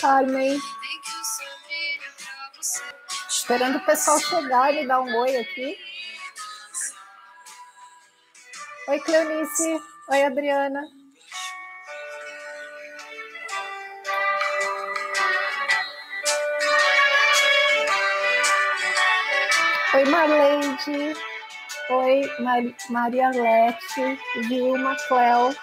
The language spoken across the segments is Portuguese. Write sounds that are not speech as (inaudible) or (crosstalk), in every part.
Carmen. Esperando o pessoal chegar e dar um oi aqui. Oi, Cleonice. Oi, Adriana. Oi, Marleide. Oi, Mar Maria Lete, Vilma, Cleo.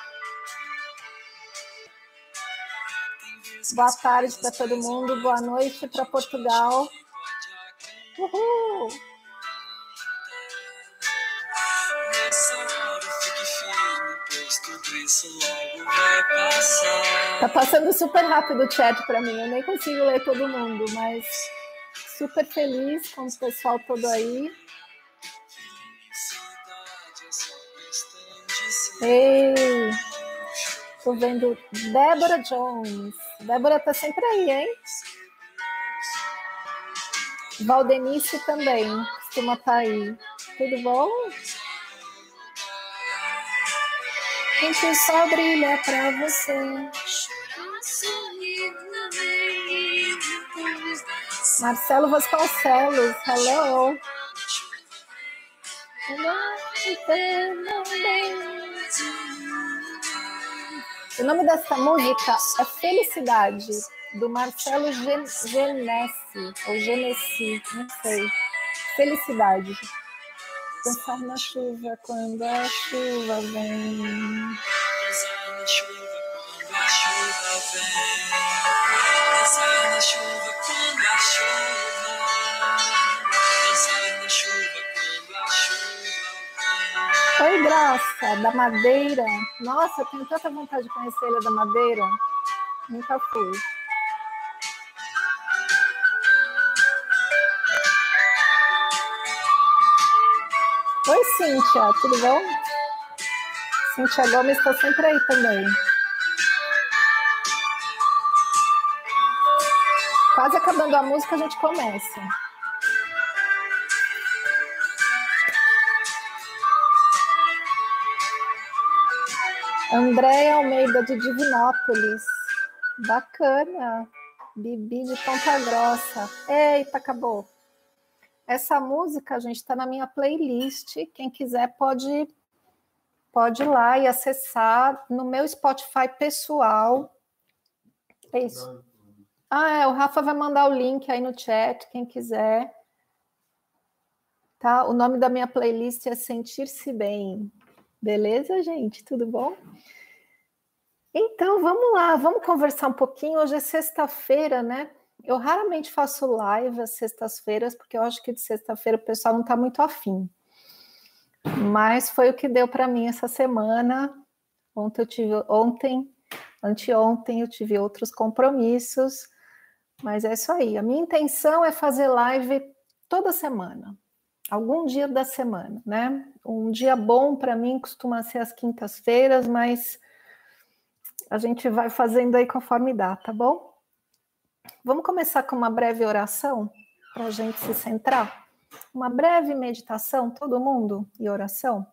Boa tarde para todo mundo, boa noite para Portugal. Uhul! Tá passando super rápido o chat para mim, eu nem consigo ler todo mundo, mas super feliz com o pessoal todo aí. Ei! Tô vendo Débora Jones. Débora tá sempre aí, hein? Valdenice também, costuma estar aí. Tudo bom? Gente, só brilha pra você. Marcelo Vasconcelos, hello. O nome dessa música é Felicidade, do Marcelo Gen- Genesi, ou Genesi, não sei. Felicidade. Pensar na chuva quando a chuva vem. Dançar na chuva quando a chuva vem. Dançar na chuva Oi, Graça, da Madeira. Nossa, eu tenho tanta vontade de conhecer Ilha da Madeira. Nunca fui. Oi, Cíntia, tudo bom? Cíntia Gomes está sempre aí também. Quase acabando a música, a gente começa. Andréia Almeida de Divinópolis. Bacana. Bibi de Ponta Grossa. Eita, acabou. Essa música, gente, está na minha playlist. Quem quiser pode pode ir lá e acessar no meu Spotify pessoal. É isso. Ah, é, o Rafa vai mandar o link aí no chat, quem quiser. Tá? O nome da minha playlist é Sentir-se Bem. Beleza, gente? Tudo bom? Então, vamos lá, vamos conversar um pouquinho. Hoje é sexta-feira, né? Eu raramente faço live às sextas-feiras, porque eu acho que de sexta-feira o pessoal não está muito afim. Mas foi o que deu para mim essa semana. Ontem eu tive, ontem, anteontem eu tive outros compromissos, mas é isso aí. A minha intenção é fazer live toda semana, algum dia da semana, né? Um dia bom para mim costuma ser as quintas-feiras, mas a gente vai fazendo aí conforme dá, tá bom? Vamos começar com uma breve oração para a gente se centrar. Uma breve meditação, todo mundo, e oração.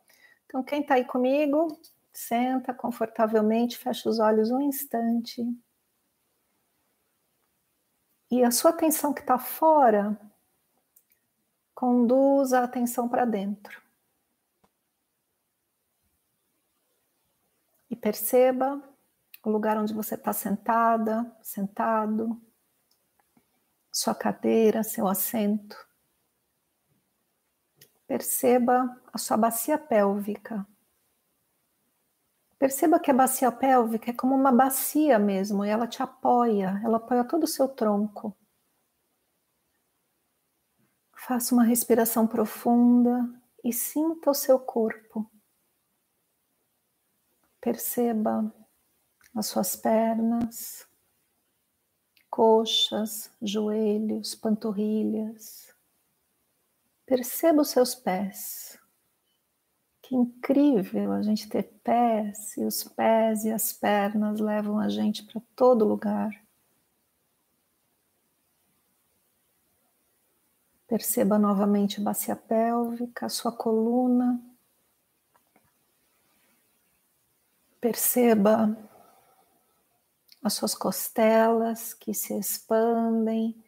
Então, quem está aí comigo, senta confortavelmente, fecha os olhos um instante. E a sua atenção que está fora, conduz a atenção para dentro. E perceba o lugar onde você está sentada, sentado, sua cadeira, seu assento. Perceba a sua bacia pélvica. Perceba que a bacia pélvica é como uma bacia mesmo, e ela te apoia, ela apoia todo o seu tronco. Faça uma respiração profunda e sinta o seu corpo. Perceba as suas pernas, coxas, joelhos, panturrilhas. Perceba os seus pés. Que incrível a gente ter pés, e os pés e as pernas levam a gente para todo lugar. Perceba novamente a bacia pélvica, a sua coluna. Perceba as suas costelas que se expandem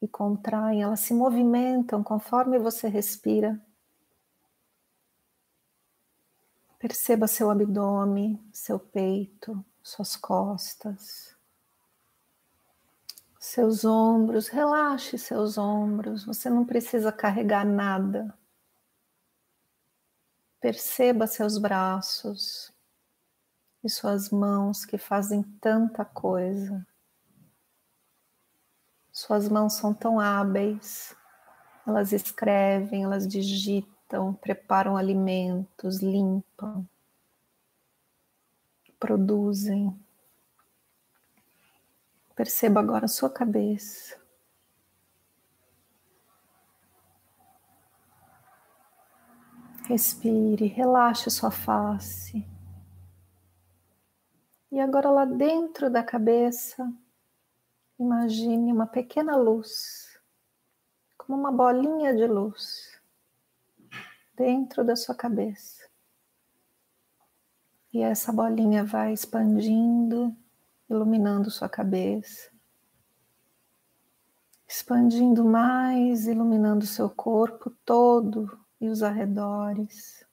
e contraem, elas se movimentam conforme você respira. Perceba seu abdômen, seu peito, suas costas, seus ombros. Relaxe seus ombros, você não precisa carregar nada. Perceba seus braços, e suas mãos que fazem tanta coisa. Suas mãos são tão hábeis, elas escrevem, elas digitam, preparam alimentos, limpam, produzem. Perceba agora a sua cabeça. Respire, relaxe sua face. E agora, lá dentro da cabeça, imagine uma pequena luz, como uma bolinha de luz, dentro da sua cabeça. E essa bolinha vai expandindo, iluminando sua cabeça, expandindo mais, iluminando seu corpo todo e os arredores,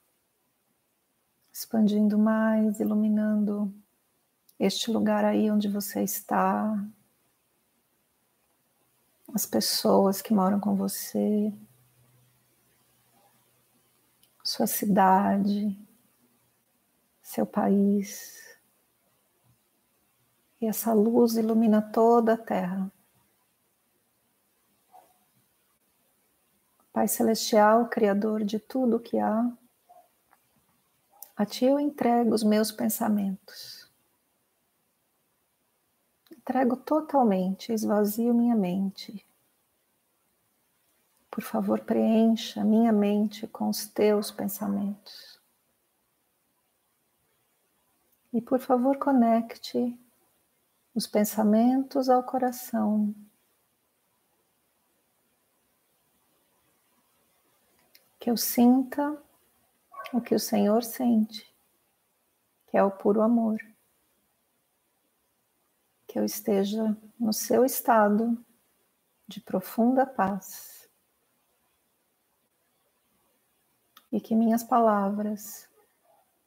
expandindo mais, iluminando este lugar aí onde você está, as pessoas que moram com você, sua cidade, seu país. E essa luz ilumina toda a terra. Pai Celestial, Criador de tudo o que há, a Ti eu entrego os meus pensamentos entrego totalmente, esvazio minha mente. Por favor, preencha minha mente com os teus pensamentos. E por favor, conecte os pensamentos ao coração. Que eu sinta o que o Senhor sente, que é o puro amor que eu esteja no seu estado de profunda paz e que minhas palavras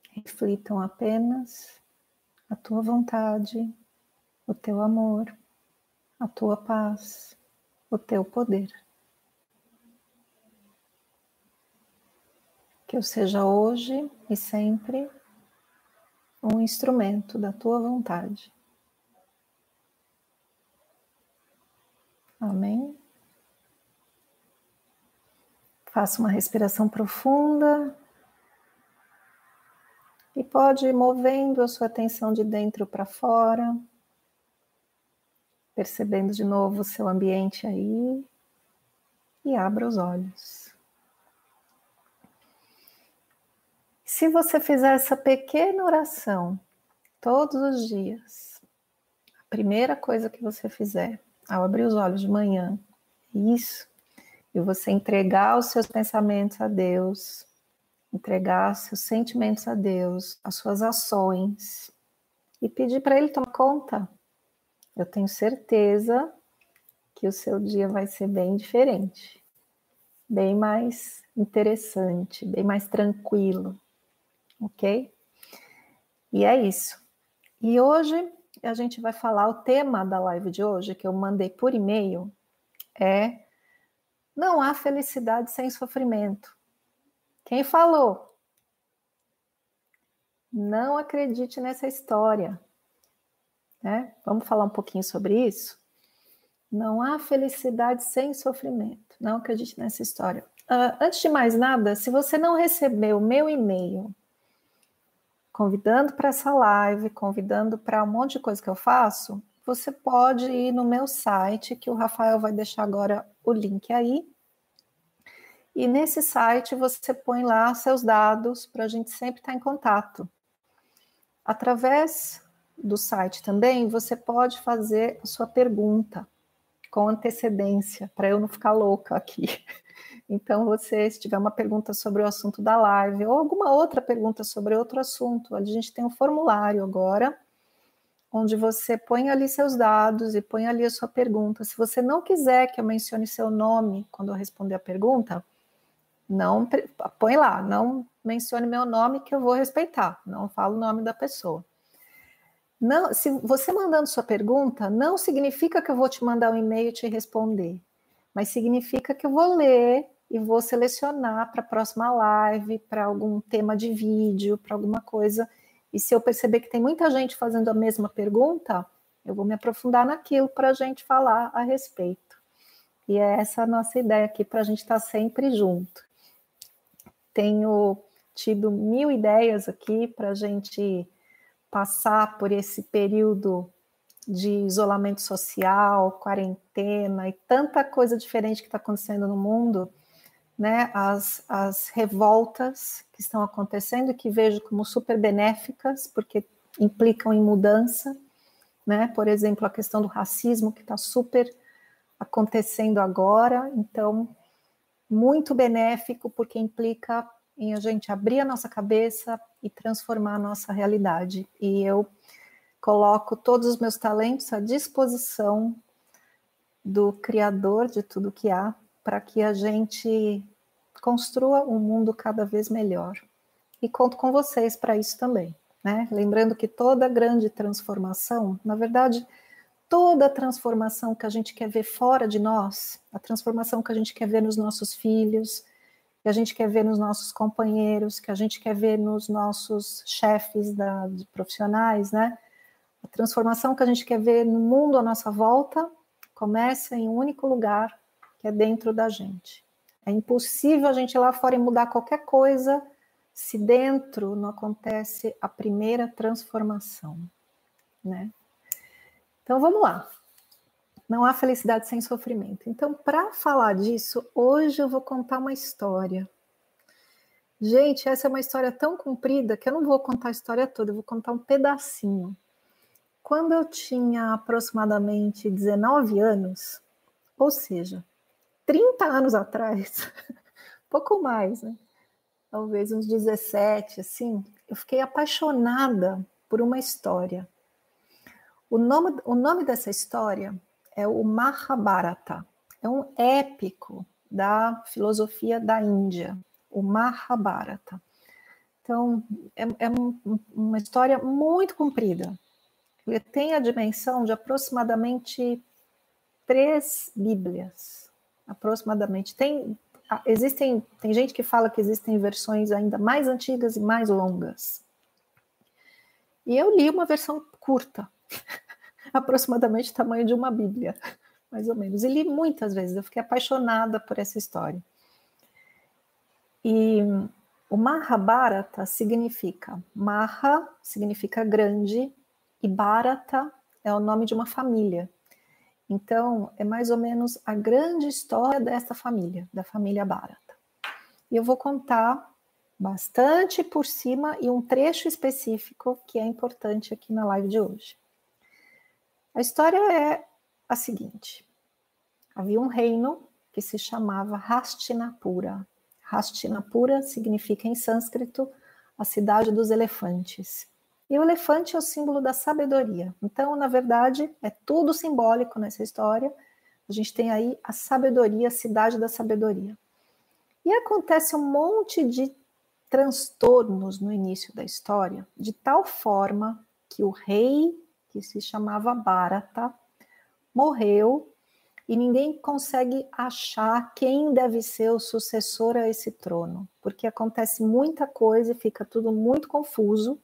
reflitam apenas a tua vontade, o teu amor, a tua paz, o teu poder. Que eu seja hoje e sempre um instrumento da tua vontade. Amém? Faça uma respiração profunda e pode ir movendo a sua atenção de dentro para fora, percebendo de novo o seu ambiente aí e abra os olhos. Se você fizer essa pequena oração todos os dias, a primeira coisa que você fizer ao abrir os olhos de manhã, isso, e você entregar os seus pensamentos a Deus, entregar seus sentimentos a Deus, as suas ações, e pedir para Ele tomar conta. Eu tenho certeza que o seu dia vai ser bem diferente, bem mais interessante, bem mais tranquilo, ok? E é isso. E hoje a gente vai falar o tema da live de hoje, que eu mandei por e-mail, é não há felicidade sem sofrimento. Quem falou? Não acredite nessa história. Né? Vamos falar um pouquinho sobre isso? Não há felicidade sem sofrimento. Não acredite nessa história. Uh, antes de mais nada, se você não recebeu meu e-mail convidando para essa live, convidando para um monte de coisa que eu faço, você pode ir no meu site, que o Rafael vai deixar agora o link aí. E nesse site você põe lá seus dados para a gente sempre estar tá em contato. Através do site também, você pode fazer a sua pergunta com antecedência, para eu não ficar louca aqui. (laughs) Então, você, se tiver uma pergunta sobre o assunto da live ou alguma outra pergunta sobre outro assunto, a gente tem um formulário agora, onde você põe ali seus dados e põe ali a sua pergunta. Se você não quiser que eu mencione seu nome quando eu responder a pergunta, não põe lá, não mencione meu nome que eu vou respeitar, não falo o nome da pessoa. Não, se você mandando sua pergunta, não significa que eu vou te mandar um e-mail e te responder, mas significa que eu vou ler e vou selecionar para a próxima live, para algum tema de vídeo, para alguma coisa. E se eu perceber que tem muita gente fazendo a mesma pergunta, eu vou me aprofundar naquilo para a gente falar a respeito. E é essa a nossa ideia aqui para a gente estar tá sempre junto. Tenho tido mil ideias aqui para a gente passar por esse período de isolamento social, quarentena e tanta coisa diferente que está acontecendo no mundo né, as, as revoltas que estão acontecendo, que vejo como super benéficas, porque implicam em mudança, né? Por exemplo, a questão do racismo que está super acontecendo agora, então muito benéfico porque implica em a gente abrir a nossa cabeça e transformar a nossa realidade. E eu coloco todos os meus talentos à disposição do Criador de tudo que há para que a gente construa um mundo cada vez melhor. E conto com vocês para isso também. Né? Lembrando que toda grande transformação, na verdade, toda transformação que a gente quer ver fora de nós, a transformação que a gente quer ver nos nossos filhos, que a gente quer ver nos nossos companheiros, que a gente quer ver nos nossos chefes da, de profissionais, né? A transformação que a gente quer ver no mundo à nossa volta começa em um único lugar, que é dentro da gente. É impossível a gente ir lá fora e mudar qualquer coisa se dentro não acontece a primeira transformação, né? Então vamos lá. Não há felicidade sem sofrimento. Então, para falar disso, hoje eu vou contar uma história. Gente, essa é uma história tão comprida que eu não vou contar a história toda, eu vou contar um pedacinho. Quando eu tinha aproximadamente 19 anos, ou seja, 30 anos atrás, (laughs) pouco mais, né? Talvez uns 17, assim, eu fiquei apaixonada por uma história. O nome, o nome dessa história é o Mahabharata. É um épico da filosofia da Índia, o Mahabharata. Então, é, é um, uma história muito comprida. Ele tem a dimensão de aproximadamente três Bíblias aproximadamente. Tem, existem, tem gente que fala que existem versões ainda mais antigas e mais longas. E eu li uma versão curta, (laughs) aproximadamente o tamanho de uma Bíblia, (laughs) mais ou menos. E li muitas vezes, eu fiquei apaixonada por essa história. E o Mahabharata significa, Maha significa grande, e Bharata é o nome de uma família. Então, é mais ou menos a grande história dessa família, da família Barata. E eu vou contar bastante por cima e um trecho específico que é importante aqui na live de hoje. A história é a seguinte: havia um reino que se chamava Hastinapura. Hastinapura significa em sânscrito a cidade dos elefantes. E o elefante é o símbolo da sabedoria. Então, na verdade, é tudo simbólico nessa história. A gente tem aí a sabedoria, a cidade da sabedoria. E acontece um monte de transtornos no início da história, de tal forma que o rei que se chamava Bharata, morreu e ninguém consegue achar quem deve ser o sucessor a esse trono, porque acontece muita coisa e fica tudo muito confuso.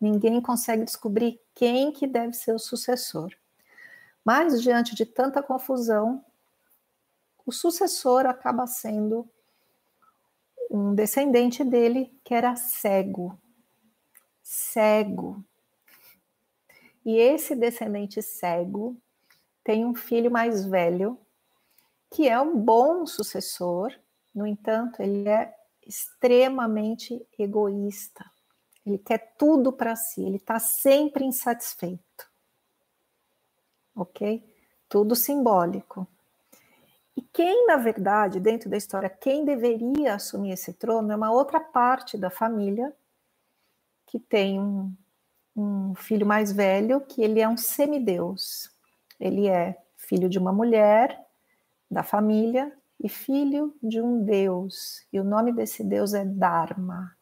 Ninguém consegue descobrir quem que deve ser o sucessor. Mas diante de tanta confusão, o sucessor acaba sendo um descendente dele que era cego. Cego. E esse descendente cego tem um filho mais velho, que é um bom sucessor, no entanto, ele é extremamente egoísta. Ele quer tudo para si, ele está sempre insatisfeito. Ok? Tudo simbólico. E quem, na verdade, dentro da história, quem deveria assumir esse trono é uma outra parte da família que tem um, um filho mais velho, que ele é um semideus. Ele é filho de uma mulher da família e filho de um deus. E o nome desse deus é Dharma.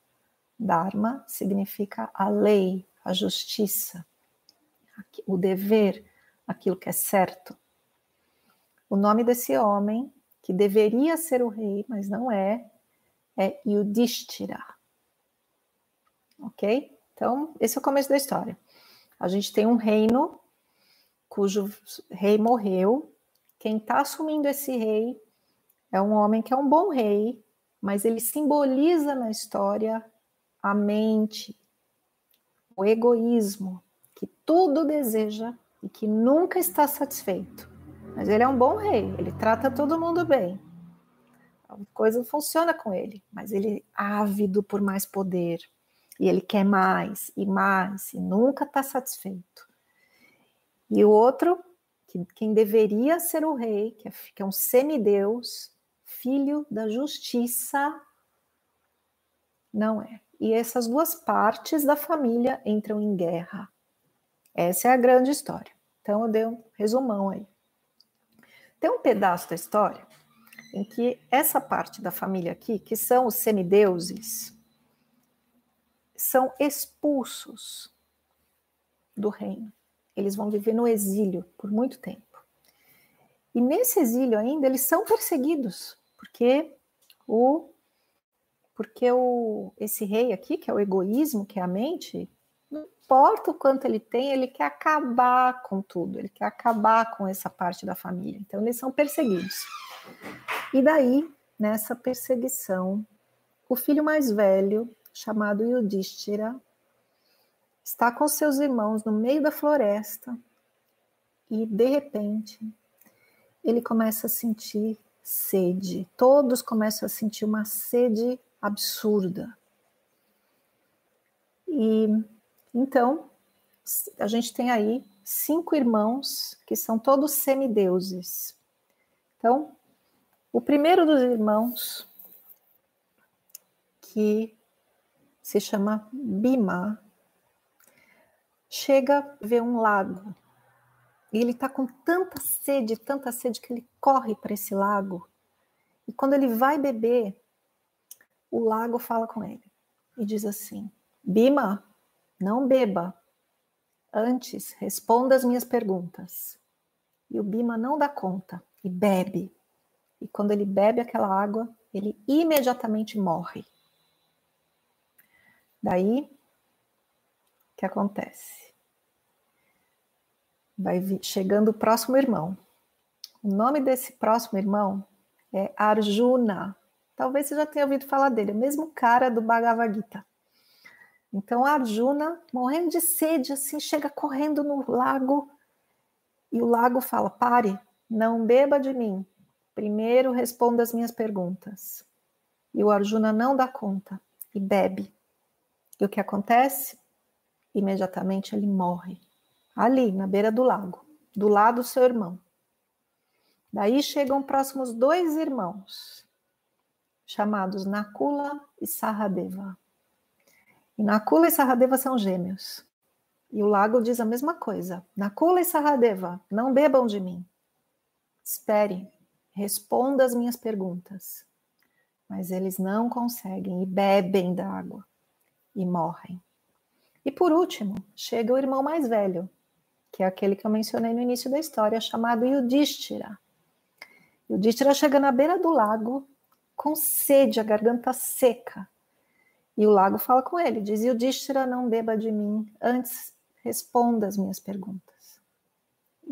Dharma significa a lei, a justiça, o dever, aquilo que é certo. O nome desse homem, que deveria ser o rei, mas não é, é Yudhishthira. Ok? Então, esse é o começo da história. A gente tem um reino cujo rei morreu. Quem está assumindo esse rei é um homem que é um bom rei, mas ele simboliza na história a mente, o egoísmo, que tudo deseja e que nunca está satisfeito. Mas ele é um bom rei, ele trata todo mundo bem. A coisa funciona com ele, mas ele é ávido por mais poder. E ele quer mais e mais e nunca está satisfeito. E o outro, que quem deveria ser o rei, que é, que é um semideus, filho da justiça, não é. E essas duas partes da família entram em guerra. Essa é a grande história. Então eu dei um resumão aí. Tem um pedaço da história em que essa parte da família aqui, que são os semideuses, são expulsos do reino. Eles vão viver no exílio por muito tempo. E nesse exílio ainda eles são perseguidos, porque o porque o esse rei aqui, que é o egoísmo, que é a mente, não importa o quanto ele tem, ele quer acabar com tudo, ele quer acabar com essa parte da família. Então eles são perseguidos. E daí, nessa perseguição, o filho mais velho, chamado Yudhishthira, está com seus irmãos no meio da floresta e, de repente, ele começa a sentir sede. Todos começam a sentir uma sede absurda. E então, a gente tem aí cinco irmãos que são todos semideuses. Então, o primeiro dos irmãos, que se chama Bima, chega, vê um lago. E ele está com tanta sede, tanta sede, que ele corre para esse lago. E quando ele vai beber, o lago fala com ele e diz assim: Bima, não beba. Antes, responda as minhas perguntas. E o Bima não dá conta e bebe. E quando ele bebe aquela água, ele imediatamente morre. Daí, o que acontece? Vai chegando o próximo irmão. O nome desse próximo irmão é Arjuna. Talvez você já tenha ouvido falar dele, é o mesmo cara do Bhagavad Gita. Então Arjuna, morrendo de sede, assim, chega correndo no lago e o lago fala: pare, não beba de mim. Primeiro responda as minhas perguntas. E o Arjuna não dá conta e bebe. E o que acontece? Imediatamente ele morre. Ali, na beira do lago, do lado do seu irmão. Daí chegam próximos dois irmãos, chamados Nakula e Saradeva. E Nakula e Saradeva são gêmeos. E o lago diz a mesma coisa. Nakula e Saradeva, não bebam de mim. Espere, responda as minhas perguntas. Mas eles não conseguem e bebem da água e morrem. E por último, chega o irmão mais velho, que é aquele que eu mencionei no início da história, chamado Yudhishthira. Yudhishthira chega na beira do lago com sede, a garganta seca. E o lago fala com ele, diz: Yudhishthira, não beba de mim, antes responda as minhas perguntas.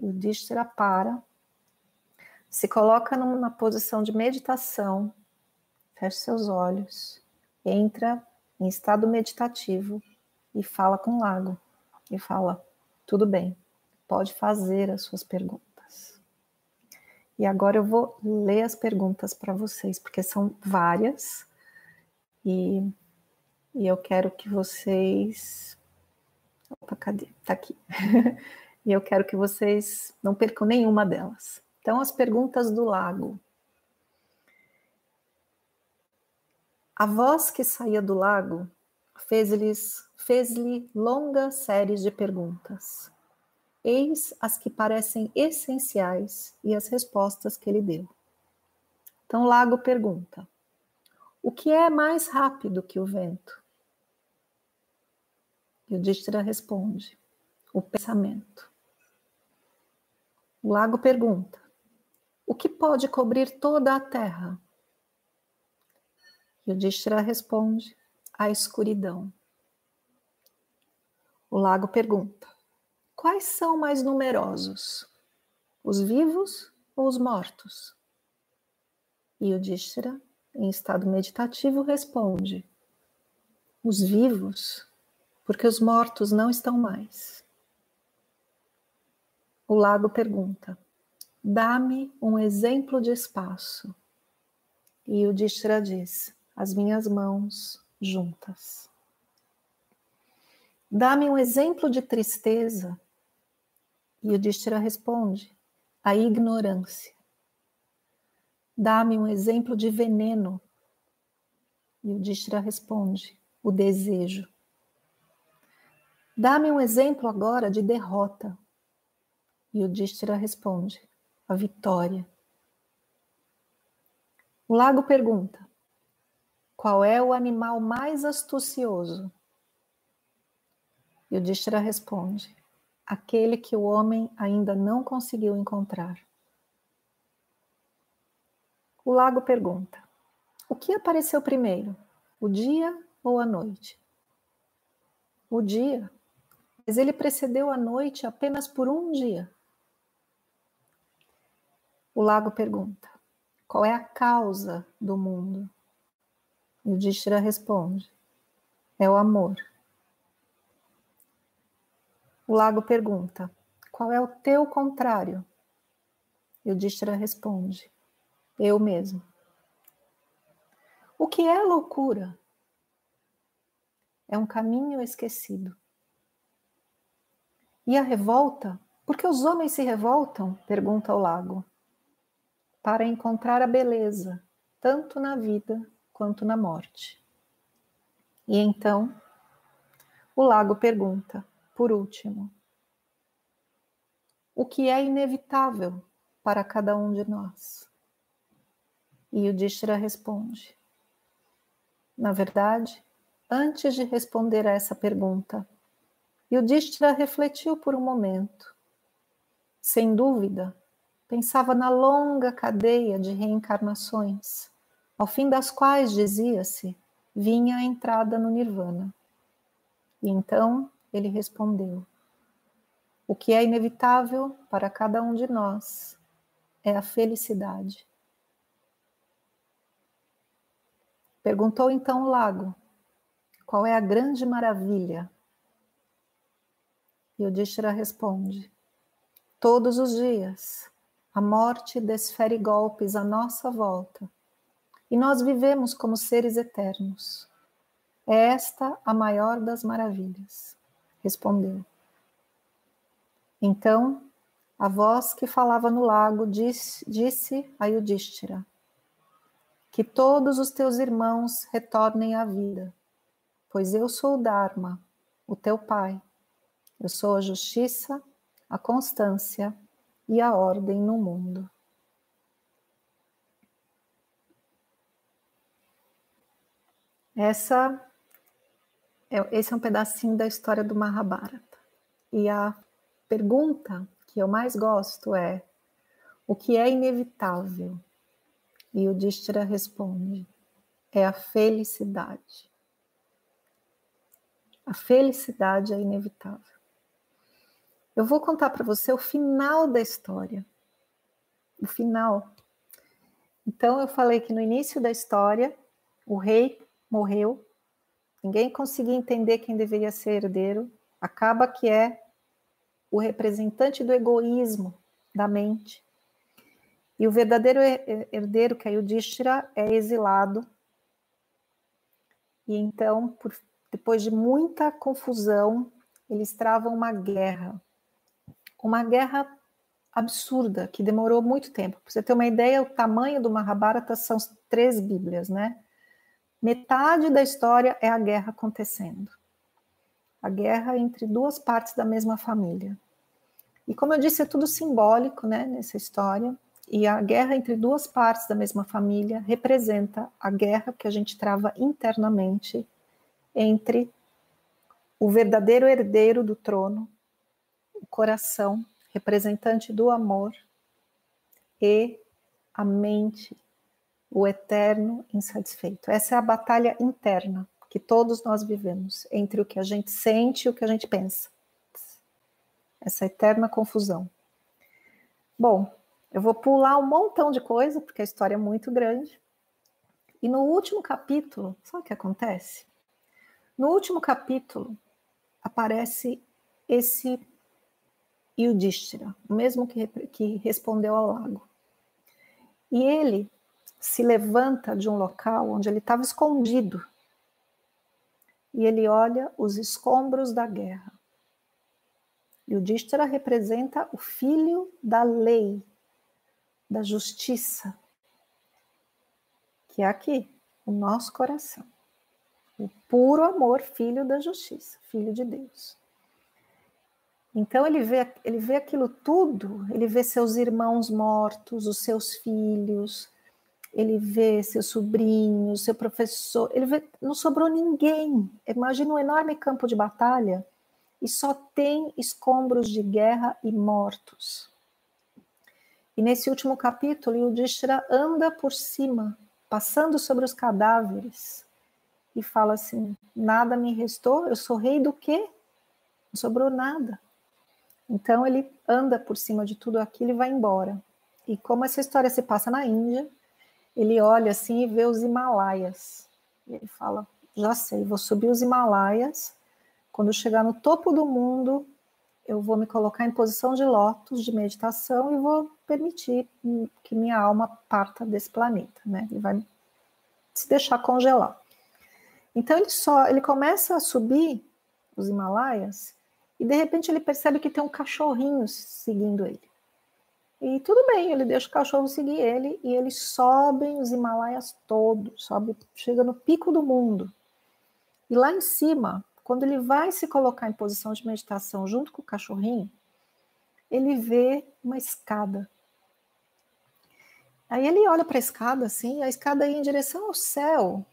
Yudhishthira para, se coloca numa posição de meditação, fecha seus olhos, entra em estado meditativo e fala com o lago. E fala: tudo bem, pode fazer as suas perguntas. E agora eu vou ler as perguntas para vocês, porque são várias. E, e eu quero que vocês. Opa, cadê? Tá aqui. (laughs) e eu quero que vocês não percam nenhuma delas. Então, as perguntas do lago. A voz que saía do lago fez-lhe longas séries de perguntas. Eis as que parecem essenciais e as respostas que ele deu. Então, Lago pergunta: O que é mais rápido que o vento? E o Distra responde: O pensamento. O Lago pergunta: O que pode cobrir toda a terra? O Distra responde: A escuridão. O lago pergunta: Quais são mais numerosos, os vivos ou os mortos? E o Dishra, em estado meditativo, responde: Os vivos, porque os mortos não estão mais. O lago pergunta: Dá-me um exemplo de espaço. E o Dishra diz: As minhas mãos juntas. Dá-me um exemplo de tristeza. E o Distira responde: a ignorância. Dá-me um exemplo de veneno. E o Distira responde: o desejo. Dá-me um exemplo agora de derrota. E o Distira responde: a vitória. O lago pergunta: qual é o animal mais astucioso? E o Dishra responde: aquele que o homem ainda não conseguiu encontrar. O lago pergunta: o que apareceu primeiro, o dia ou a noite? O dia, mas ele precedeu a noite apenas por um dia. O lago pergunta: qual é a causa do mundo? O Dishra responde: é o amor. O lago pergunta: Qual é o teu contrário? O Dishra responde: Eu mesmo. O que é loucura? É um caminho esquecido. E a revolta? Por que os homens se revoltam? pergunta o lago. Para encontrar a beleza, tanto na vida quanto na morte. E então, o lago pergunta: por último, o que é inevitável para cada um de nós? E o Dishra responde: Na verdade, antes de responder a essa pergunta, Yudhishthira refletiu por um momento. Sem dúvida, pensava na longa cadeia de reencarnações, ao fim das quais, dizia-se, vinha a entrada no Nirvana. E então ele respondeu: O que é inevitável para cada um de nós é a felicidade. Perguntou então o lago: Qual é a grande maravilha? E o Dishra responde: Todos os dias a morte desfere golpes à nossa volta e nós vivemos como seres eternos. É esta a maior das maravilhas respondeu. Então, a voz que falava no lago disse, disse a Yudhishthira: Que todos os teus irmãos retornem à vida, pois eu sou o Dharma, o teu pai. Eu sou a justiça, a constância e a ordem no mundo. Essa é, esse é um pedacinho da história do Mahabharata. E a pergunta que eu mais gosto é: o que é inevitável? E o Distira responde: é a felicidade. A felicidade é inevitável. Eu vou contar para você o final da história. O final. Então, eu falei que no início da história, o rei morreu, ninguém conseguia entender quem deveria ser herdeiro, acaba que é o representante do egoísmo da mente. E o verdadeiro herdeiro, que é Yudhishthira, é exilado. E então, por depois de muita confusão, eles travam uma guerra. Uma guerra absurda, que demorou muito tempo. Para você ter uma ideia, o tamanho do Mahabharata são três Bíblias, né? Metade da história é a guerra acontecendo. A guerra entre duas partes da mesma família. E como eu disse, é tudo simbólico, né, nessa história. E a guerra entre duas partes da mesma família representa a guerra que a gente trava internamente entre o verdadeiro herdeiro do trono, o coração, representante do amor, e a mente, o eterno insatisfeito. Essa é a batalha interna que todos nós vivemos entre o que a gente sente e o que a gente pensa. Essa eterna confusão. Bom, eu vou pular um montão de coisa, porque a história é muito grande. E no último capítulo, sabe o que acontece? No último capítulo, aparece esse Yudhishthira, o mesmo que, que respondeu ao lago. E ele se levanta de um local onde ele estava escondido e ele olha os escombros da guerra. Yudhishthira representa o filho da lei, da justiça, que é aqui, o nosso coração. O puro amor, filho da justiça, filho de Deus. Então ele vê, ele vê aquilo tudo, ele vê seus irmãos mortos, os seus filhos, ele vê seus sobrinhos, seu professor, ele vê, não sobrou ninguém. Imagina um enorme campo de batalha e só tem escombros de guerra e mortos. E nesse último capítulo, Yudhishthira anda por cima, passando sobre os cadáveres, e fala assim: nada me restou, eu sou rei do quê? Não sobrou nada. Então ele anda por cima de tudo aquilo e vai embora. E como essa história se passa na Índia, ele olha assim e vê os Himalaias. E ele fala: já sei, vou subir os Himalaias. Quando chegar no topo do mundo, eu vou me colocar em posição de lótus, de meditação, e vou permitir que minha alma parta desse planeta, né? Ele vai se deixar congelar. Então ele só, ele começa a subir os Himalaias e de repente ele percebe que tem um cachorrinho seguindo ele. E tudo bem, ele deixa o cachorro seguir ele e eles sobem os Himalaias todos, sobe, chega no pico do mundo. E lá em cima, quando ele vai se colocar em posição de meditação junto com o cachorrinho, ele vê uma escada. Aí ele olha para a escada assim, a escada ia em direção ao céu.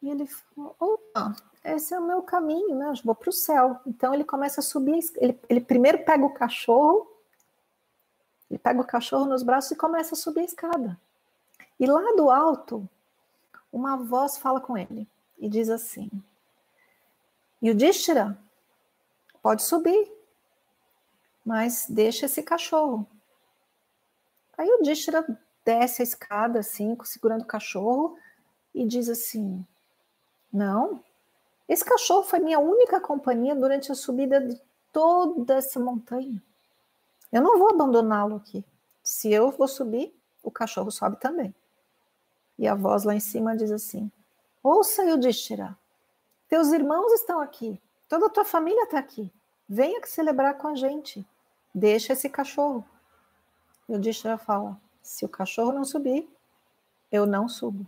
E ele falou: opa, esse é o meu caminho, né? Eu vou para o céu. Então ele começa a subir. Ele, ele primeiro pega o cachorro, ele pega o cachorro nos braços e começa a subir a escada. E lá do alto, uma voz fala com ele e diz assim: Yudhishthira, pode subir, mas deixa esse cachorro. Aí o Yudhishthira desce a escada assim, segurando o cachorro e diz assim: não. Esse cachorro foi minha única companhia durante a subida de toda essa montanha. Eu não vou abandoná-lo aqui. Se eu vou subir, o cachorro sobe também. E a voz lá em cima diz assim: Ouça, Yudhishthira, teus irmãos estão aqui, toda a tua família está aqui. Venha celebrar com a gente. Deixa esse cachorro. Yudhishthira fala: Se o cachorro não subir, eu não subo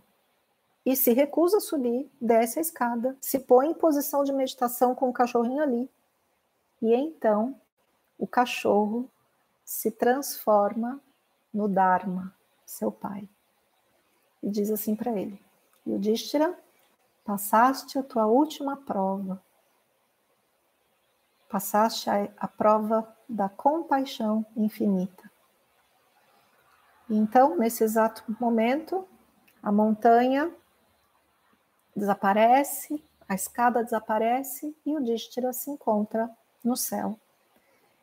e se recusa a subir, desce a escada, se põe em posição de meditação com o cachorrinho ali. E então o cachorro se transforma no Dharma, seu pai. E diz assim para ele: Yudhishthira, passaste a tua última prova. Passaste a, a prova da compaixão infinita. Então, nesse exato momento, a montanha desaparece, a escada desaparece e o Distira se encontra no céu.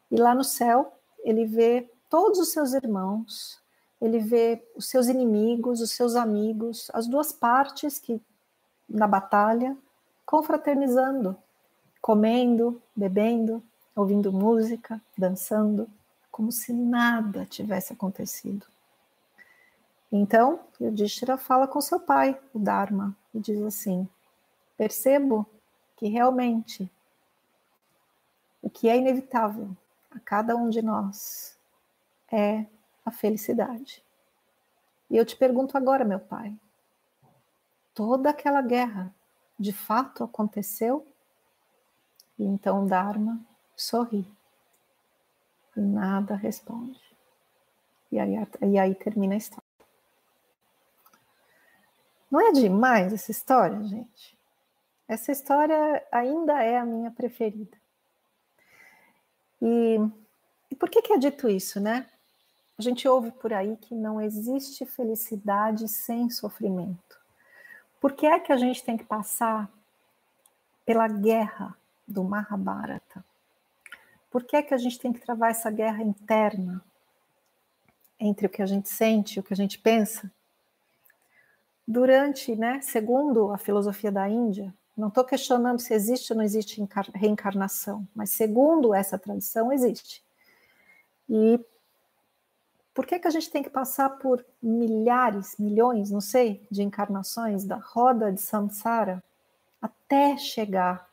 E lá no céu, ele vê todos os seus irmãos, ele vê os seus inimigos, os seus amigos, as duas partes que na batalha, confraternizando, comendo, bebendo, ouvindo música, dançando, como se nada tivesse acontecido. Então, Yudhishthira fala com seu pai, o Dharma, e diz assim: Percebo que realmente o que é inevitável a cada um de nós é a felicidade. E eu te pergunto agora, meu pai, toda aquela guerra de fato aconteceu? E então Dharma sorri e nada responde. E aí, e aí termina a história. Não é demais essa história, gente? Essa história ainda é a minha preferida. E, e por que, que é dito isso, né? A gente ouve por aí que não existe felicidade sem sofrimento. Por que é que a gente tem que passar pela guerra do Mahabharata? Por que é que a gente tem que travar essa guerra interna entre o que a gente sente e o que a gente pensa? Durante, né, segundo a filosofia da Índia, não estou questionando se existe ou não existe reencarnação, mas segundo essa tradição, existe. E por que, que a gente tem que passar por milhares, milhões, não sei, de encarnações da roda de samsara até chegar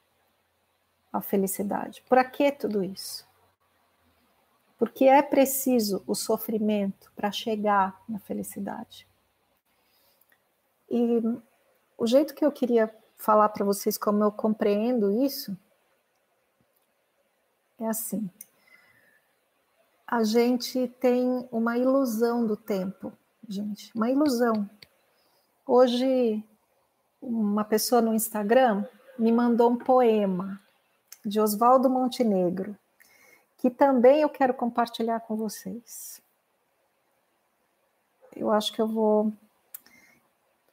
à felicidade? Para que tudo isso? Porque é preciso o sofrimento para chegar na felicidade. E o jeito que eu queria falar para vocês como eu compreendo isso é assim a gente tem uma ilusão do tempo, gente, uma ilusão. Hoje, uma pessoa no Instagram me mandou um poema de Oswaldo Montenegro, que também eu quero compartilhar com vocês. Eu acho que eu vou.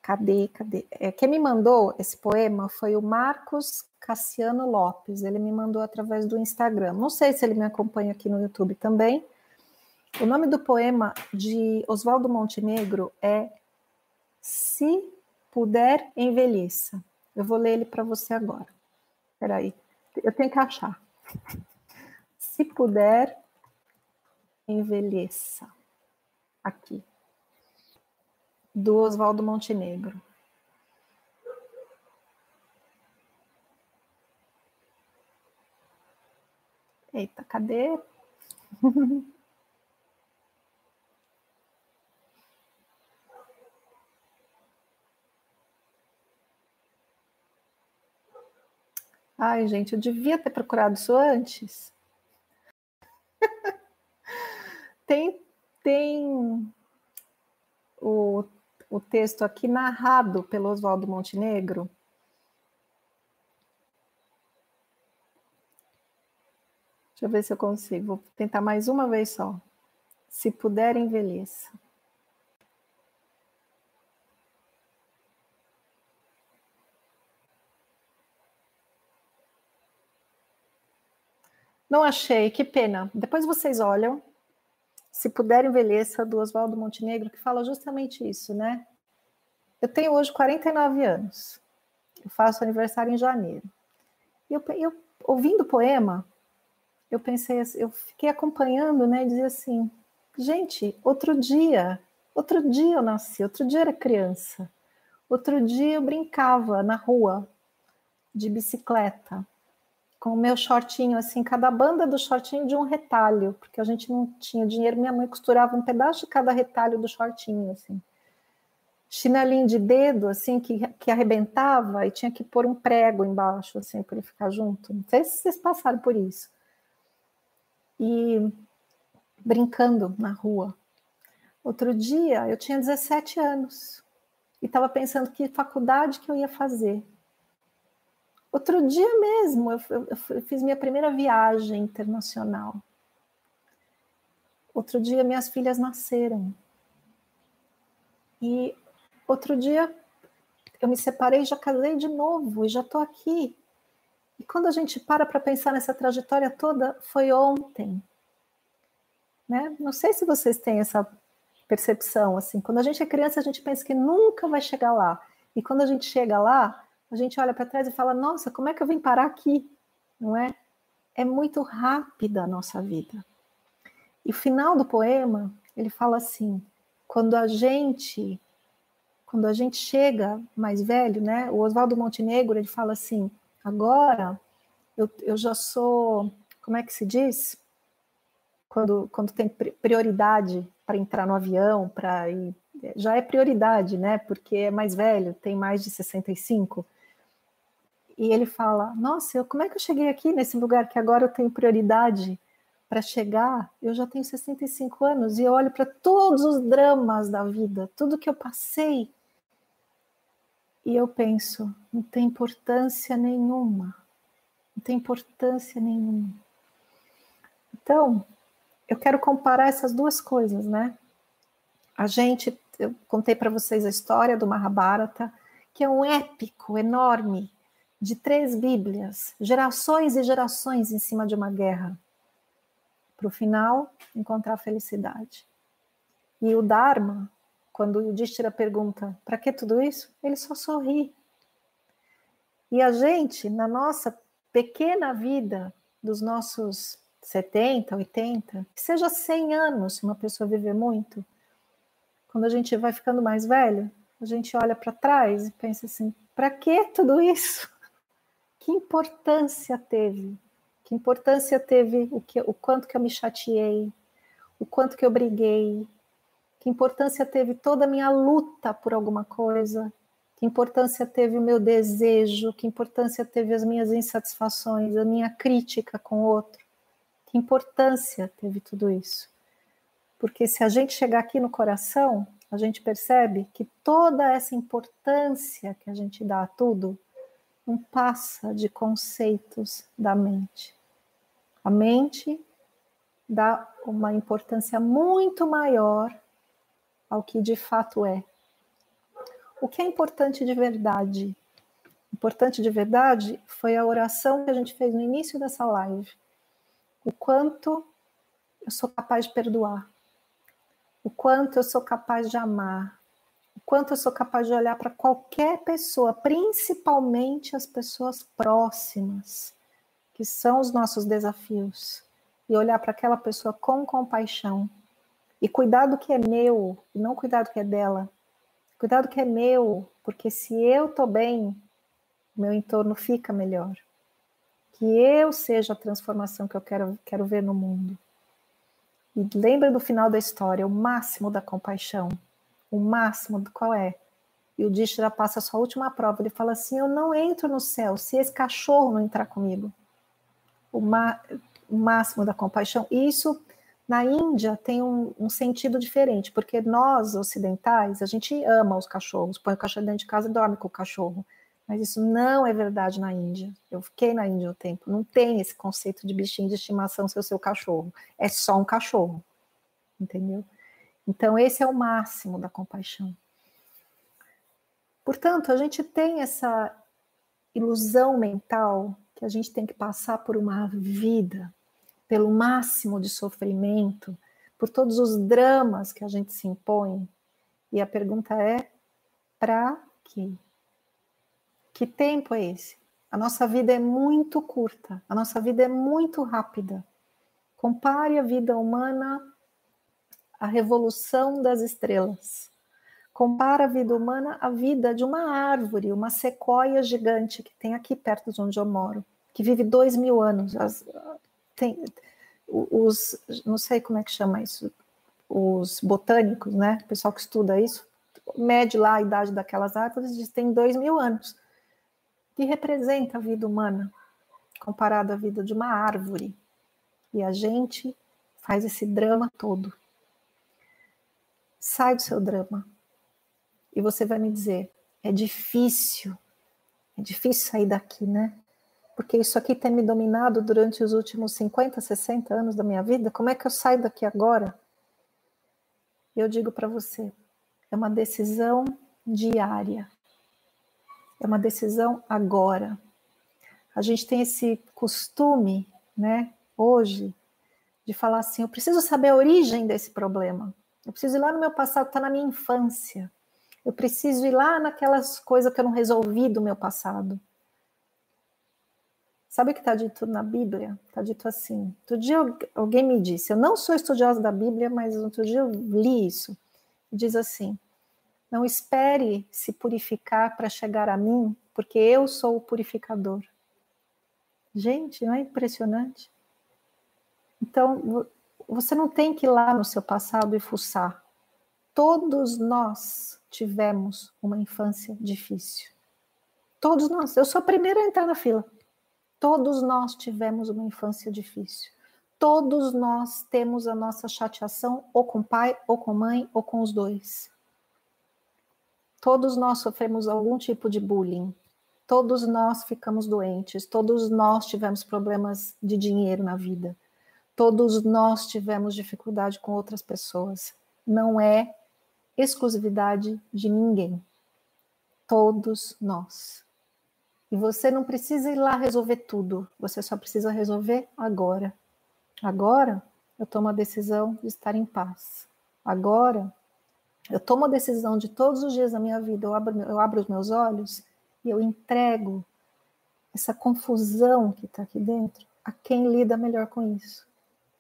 Cadê? Cadê? É, quem me mandou esse poema foi o Marcos Cassiano Lopes. Ele me mandou através do Instagram. Não sei se ele me acompanha aqui no YouTube também. O nome do poema de Oswaldo Montenegro é Se Puder Envelheça. Eu vou ler ele para você agora. Espera aí, eu tenho que achar. (laughs) Se puder, envelheça. Aqui. Do Oswaldo Montenegro. Eita, cadê? (laughs) Ai, gente, eu devia ter procurado isso antes. (laughs) tem tem o, o texto aqui narrado pelo Oswaldo Montenegro Deixa eu ver se eu consigo. Vou tentar mais uma vez só. Se puder, envelheça. Não achei, que pena. Depois vocês olham. Se puder, envelheça, do Oswaldo Montenegro, que fala justamente isso, né? Eu tenho hoje 49 anos. Eu faço aniversário em janeiro. E eu, eu ouvindo o poema, eu pensei, assim, eu fiquei acompanhando, né, e dizia assim, gente, outro dia, outro dia eu nasci, outro dia era criança, outro dia eu brincava na rua de bicicleta, com o meu shortinho, assim, cada banda do shortinho de um retalho, porque a gente não tinha dinheiro, minha mãe costurava um pedaço de cada retalho do shortinho, assim. Chinelinho de dedo, assim, que, que arrebentava e tinha que pôr um prego embaixo, assim, para ele ficar junto. Não sei se vocês passaram por isso e brincando na rua. Outro dia eu tinha 17 anos e estava pensando que faculdade que eu ia fazer. Outro dia mesmo, eu, eu, eu fiz minha primeira viagem internacional. Outro dia, minhas filhas nasceram. E outro dia, eu me separei, já casei de novo e já estou aqui. E quando a gente para para pensar nessa trajetória toda, foi ontem. Né? Não sei se vocês têm essa percepção assim. Quando a gente é criança, a gente pensa que nunca vai chegar lá. E quando a gente chega lá, a gente olha para trás e fala: "Nossa, como é que eu vim parar aqui?" Não é? É muito rápida a nossa vida. E o final do poema, ele fala assim: quando a gente quando a gente chega mais velho, né? O Oswaldo Montenegro, ele fala assim: agora eu, eu já sou, como é que se diz? Quando, quando tem prioridade para entrar no avião, para já é prioridade, né? Porque é mais velho, tem mais de 65. E ele fala: Nossa, eu, como é que eu cheguei aqui nesse lugar que agora eu tenho prioridade para chegar? Eu já tenho 65 anos e eu olho para todos os dramas da vida, tudo que eu passei. E eu penso: não tem importância nenhuma. Não tem importância nenhuma. Então, eu quero comparar essas duas coisas, né? A gente, eu contei para vocês a história do Mahabharata, que é um épico enorme de três Bíblias, gerações e gerações em cima de uma guerra, para o final encontrar felicidade. E o Dharma, quando o Yudhishthira pergunta para que tudo isso, ele só sorri. E a gente, na nossa pequena vida, dos nossos 70, 80, que seja 100 anos, se uma pessoa viver muito, quando a gente vai ficando mais velho, a gente olha para trás e pensa assim: para que tudo isso? Que importância teve? Que importância teve o, que, o quanto que eu me chateei, o quanto que eu briguei, que importância teve toda a minha luta por alguma coisa, que importância teve o meu desejo, que importância teve as minhas insatisfações, a minha crítica com o outro, que importância teve tudo isso. Porque se a gente chegar aqui no coração, a gente percebe que toda essa importância que a gente dá a tudo não passa de conceitos da mente. A mente dá uma importância muito maior ao que de fato é. O que é importante de verdade? Importante de verdade foi a oração que a gente fez no início dessa live. O quanto eu sou capaz de perdoar. O quanto eu sou capaz de amar quanto eu sou capaz de olhar para qualquer pessoa, principalmente as pessoas próximas, que são os nossos desafios, e olhar para aquela pessoa com compaixão e cuidar do que é meu, e não cuidar do que é dela. Cuidar do que é meu, porque se eu estou bem, meu entorno fica melhor. Que eu seja a transformação que eu quero, quero ver no mundo. E lembra do final da história, o máximo da compaixão o máximo do qual é. E o Dishra passa a sua última prova. Ele fala assim: Eu não entro no céu se esse cachorro não entrar comigo. O, o máximo da compaixão. E isso na Índia tem um, um, sentido diferente, porque nós ocidentais a gente ama os cachorros, põe o cachorro dentro de casa e dorme com o cachorro. Mas isso não é verdade na Índia. Eu fiquei na Índia um tempo. Não tem esse conceito de bichinho de estimação ser o seu cachorro. É só um cachorro. Entendeu? Então, esse é o máximo da compaixão. Portanto, a gente tem essa ilusão mental que a gente tem que passar por uma vida, pelo máximo de sofrimento, por todos os dramas que a gente se impõe. E a pergunta é: para quê? Que tempo é esse? A nossa vida é muito curta, a nossa vida é muito rápida. Compare a vida humana a revolução das estrelas. Compara a vida humana à vida de uma árvore, uma sequoia gigante que tem aqui perto de onde eu moro, que vive dois mil anos. As, tem, os, não sei como é que chama isso, os botânicos, né? O pessoal que estuda isso, mede lá a idade daquelas árvores e diz que tem dois mil anos. Que representa a vida humana comparado à vida de uma árvore. E a gente faz esse drama todo. Sai do seu drama. E você vai me dizer: é difícil, é difícil sair daqui, né? porque isso aqui tem me dominado durante os últimos 50, 60 anos da minha vida, como é que eu saio daqui agora? E eu digo para você, é uma decisão diária. É uma decisão agora. A gente tem esse costume, né, hoje, de falar assim: eu preciso saber a origem desse problema. Eu preciso ir lá no meu passado, está na minha infância. Eu preciso ir lá naquelas coisas que eu não resolvi do meu passado. Sabe o que está dito na Bíblia? Está dito assim. Outro dia alguém me disse, eu não sou estudiosa da Bíblia, mas outro dia eu li isso. Diz assim: não espere se purificar para chegar a mim, porque eu sou o purificador. Gente, não é impressionante? Então, você não tem que ir lá no seu passado e fuçar. Todos nós tivemos uma infância difícil. Todos nós. Eu sou a primeira a entrar na fila. Todos nós tivemos uma infância difícil. Todos nós temos a nossa chateação ou com pai, ou com mãe, ou com os dois. Todos nós sofremos algum tipo de bullying. Todos nós ficamos doentes. Todos nós tivemos problemas de dinheiro na vida. Todos nós tivemos dificuldade com outras pessoas. Não é exclusividade de ninguém. Todos nós. E você não precisa ir lá resolver tudo, você só precisa resolver agora. Agora eu tomo a decisão de estar em paz. Agora eu tomo a decisão de todos os dias da minha vida, eu abro, eu abro os meus olhos e eu entrego essa confusão que está aqui dentro a quem lida melhor com isso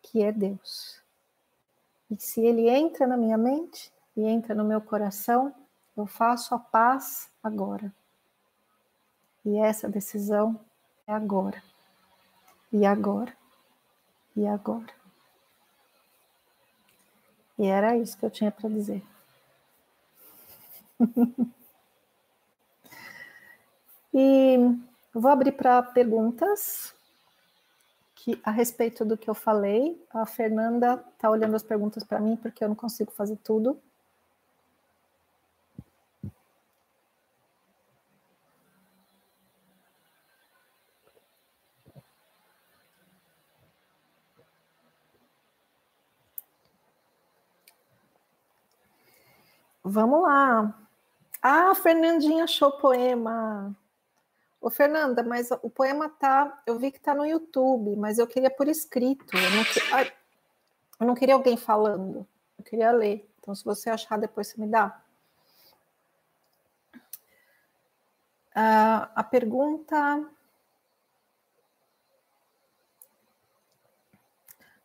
que é Deus. E se ele entra na minha mente e entra no meu coração, eu faço a paz agora. E essa decisão é agora. E agora. E agora. E era isso que eu tinha para dizer. (laughs) e vou abrir para perguntas que a respeito do que eu falei, a Fernanda está olhando as perguntas para mim porque eu não consigo fazer tudo. Vamos lá. Ah, a Fernandinha achou poema. Ô, Fernanda, mas o poema tá. Eu vi que tá no YouTube, mas eu queria por escrito. Eu não, ai, eu não queria alguém falando. Eu queria ler. Então, se você achar, depois você me dá. Uh, a pergunta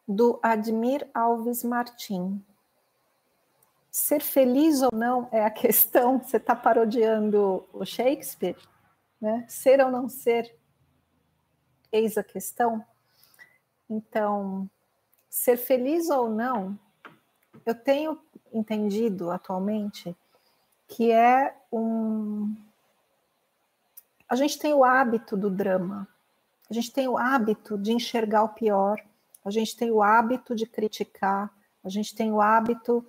do Admir Alves Martim. Ser feliz ou não é a (laughs) questão? Você está parodiando o Shakespeare? Né? Ser ou não ser, eis a questão. Então, ser feliz ou não, eu tenho entendido atualmente que é um. A gente tem o hábito do drama, a gente tem o hábito de enxergar o pior, a gente tem o hábito de criticar, a gente tem o hábito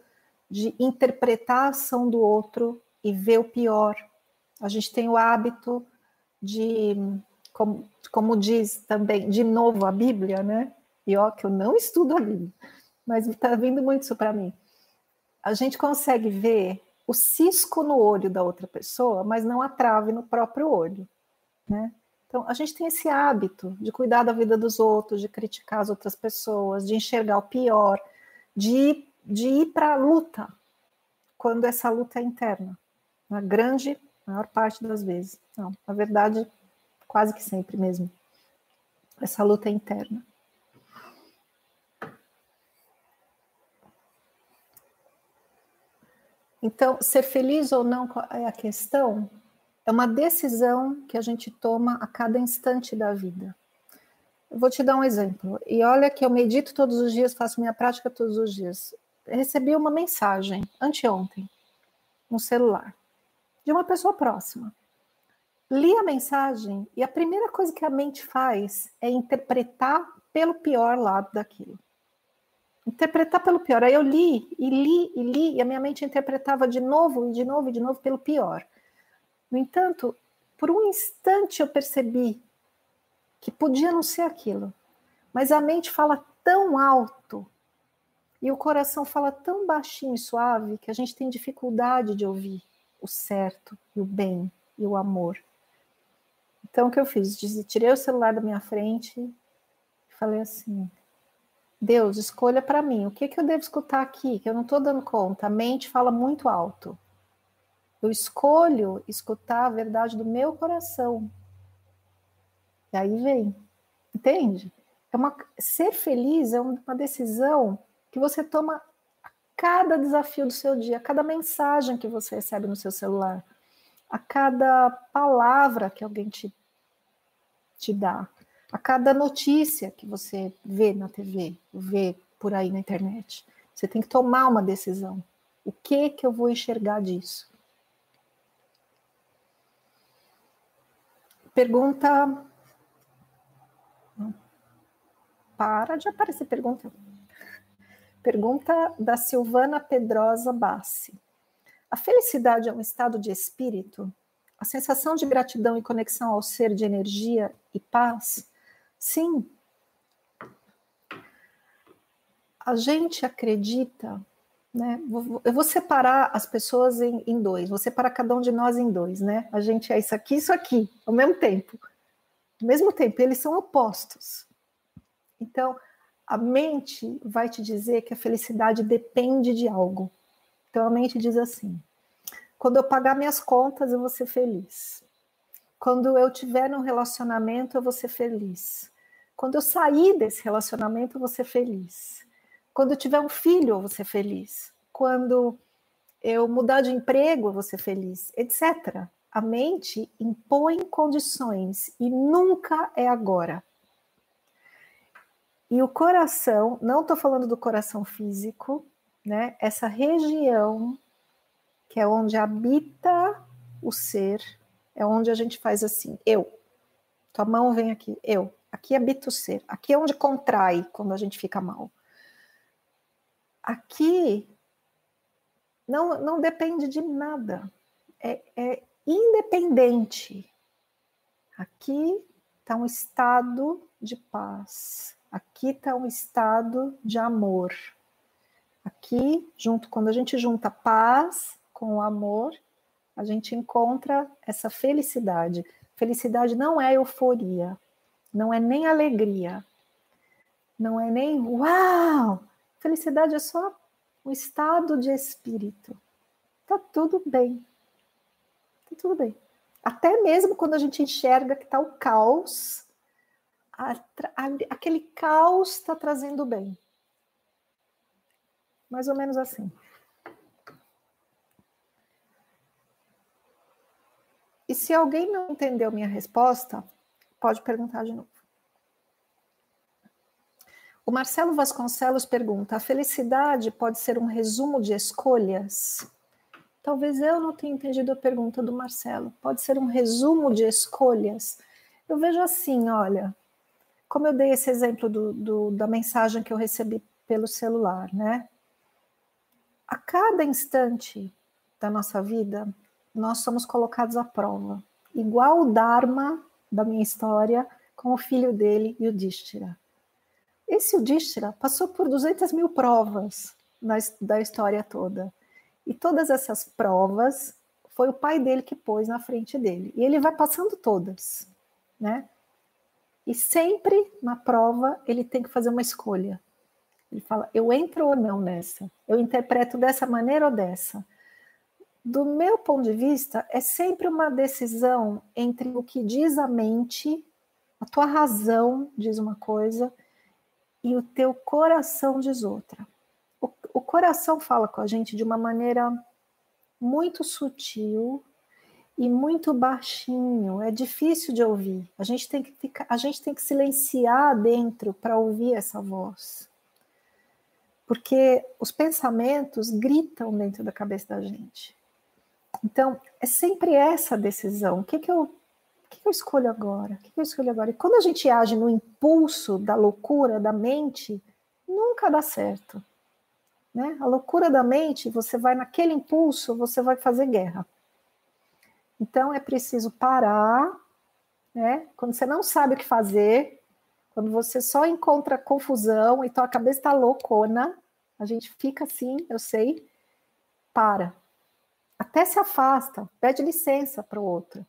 de interpretar a ação do outro e ver o pior. A gente tem o hábito de, como, como diz também, de novo a Bíblia, né? E ó, que eu não estudo a Bíblia, mas está vindo muito isso para mim. A gente consegue ver o cisco no olho da outra pessoa, mas não a trave no próprio olho, né? Então, a gente tem esse hábito de cuidar da vida dos outros, de criticar as outras pessoas, de enxergar o pior, de, de ir para a luta, quando essa luta é interna. Na grande maior parte das vezes. Não, na verdade, quase que sempre mesmo. Essa luta é interna. Então, ser feliz ou não é a questão, é uma decisão que a gente toma a cada instante da vida. Eu vou te dar um exemplo. E olha que eu medito todos os dias, faço minha prática todos os dias. Recebi uma mensagem anteontem no celular de uma pessoa próxima. Li a mensagem e a primeira coisa que a mente faz é interpretar pelo pior lado daquilo. Interpretar pelo pior. Aí eu li e li e li e a minha mente interpretava de novo e de novo e de novo pelo pior. No entanto, por um instante eu percebi que podia não ser aquilo, mas a mente fala tão alto e o coração fala tão baixinho e suave que a gente tem dificuldade de ouvir o certo e o bem e o amor. Então, o que eu fiz? Tirei o celular da minha frente e falei assim: Deus, escolha para mim, o que, que eu devo escutar aqui, que eu não estou dando conta. A mente fala muito alto. Eu escolho escutar a verdade do meu coração. E aí vem, entende? É uma, ser feliz é uma decisão que você toma cada desafio do seu dia, a cada mensagem que você recebe no seu celular, a cada palavra que alguém te, te dá, a cada notícia que você vê na TV, vê por aí na internet. Você tem que tomar uma decisão. O que que eu vou enxergar disso? Pergunta. Para de aparecer pergunta. Pergunta da Silvana Pedrosa Bassi. A felicidade é um estado de espírito? A sensação de gratidão e conexão ao ser de energia e paz? Sim. A gente acredita, né? Eu vou separar as pessoas em, em dois, vou separar cada um de nós em dois, né? A gente é isso aqui, isso aqui, ao mesmo tempo. Ao mesmo tempo, eles são opostos. Então, a mente vai te dizer que a felicidade depende de algo. Então a mente diz assim: quando eu pagar minhas contas, eu vou ser feliz. Quando eu tiver num relacionamento, eu vou ser feliz. Quando eu sair desse relacionamento, eu vou ser feliz. Quando eu tiver um filho, eu vou ser feliz. Quando eu mudar de emprego, eu vou ser feliz, etc. A mente impõe condições e nunca é agora. E o coração, não estou falando do coração físico, né? Essa região que é onde habita o ser, é onde a gente faz assim, eu. Tua mão vem aqui, eu. Aqui habita o ser. Aqui é onde contrai quando a gente fica mal. Aqui não, não depende de nada. É, é independente. Aqui está um estado de paz. Aqui está um estado de amor. Aqui, junto, quando a gente junta paz com o amor, a gente encontra essa felicidade. Felicidade não é euforia, não é nem alegria, não é nem uau! Felicidade é só um estado de espírito. Tá tudo bem. Tá tudo bem. Até mesmo quando a gente enxerga que está o caos, a, a, aquele caos está trazendo bem. Mais ou menos assim. E se alguém não entendeu minha resposta, pode perguntar de novo. O Marcelo Vasconcelos pergunta: a felicidade pode ser um resumo de escolhas? Talvez eu não tenha entendido a pergunta do Marcelo. Pode ser um resumo de escolhas? Eu vejo assim, olha, como eu dei esse exemplo do, do, da mensagem que eu recebi pelo celular, né? A cada instante da nossa vida, nós somos colocados à prova, igual o Dharma da minha história com o filho dele, Yudhishthira. Esse Yudhishthira passou por 200 mil provas na, da história toda. E todas essas provas foi o pai dele que pôs na frente dele. E ele vai passando todas, né? E sempre na prova ele tem que fazer uma escolha. Ele fala: eu entro ou não nessa? Eu interpreto dessa maneira ou dessa? Do meu ponto de vista, é sempre uma decisão entre o que diz a mente, a tua razão diz uma coisa, e o teu coração diz outra. O, o coração fala com a gente de uma maneira muito sutil, e muito baixinho, é difícil de ouvir. A gente tem que ficar, a gente tem que silenciar dentro para ouvir essa voz. Porque os pensamentos gritam dentro da cabeça da gente. Então, é sempre essa decisão. O que, que, eu, o que, que eu escolho agora? O que, que eu escolho agora? E quando a gente age no impulso da loucura da mente, nunca dá certo. Né? A loucura da mente, você vai naquele impulso, você vai fazer guerra. Então é preciso parar né? Quando você não sabe o que fazer, quando você só encontra confusão e tua cabeça está loucona, a gente fica assim, eu sei, para. Até se afasta, pede licença para o outro.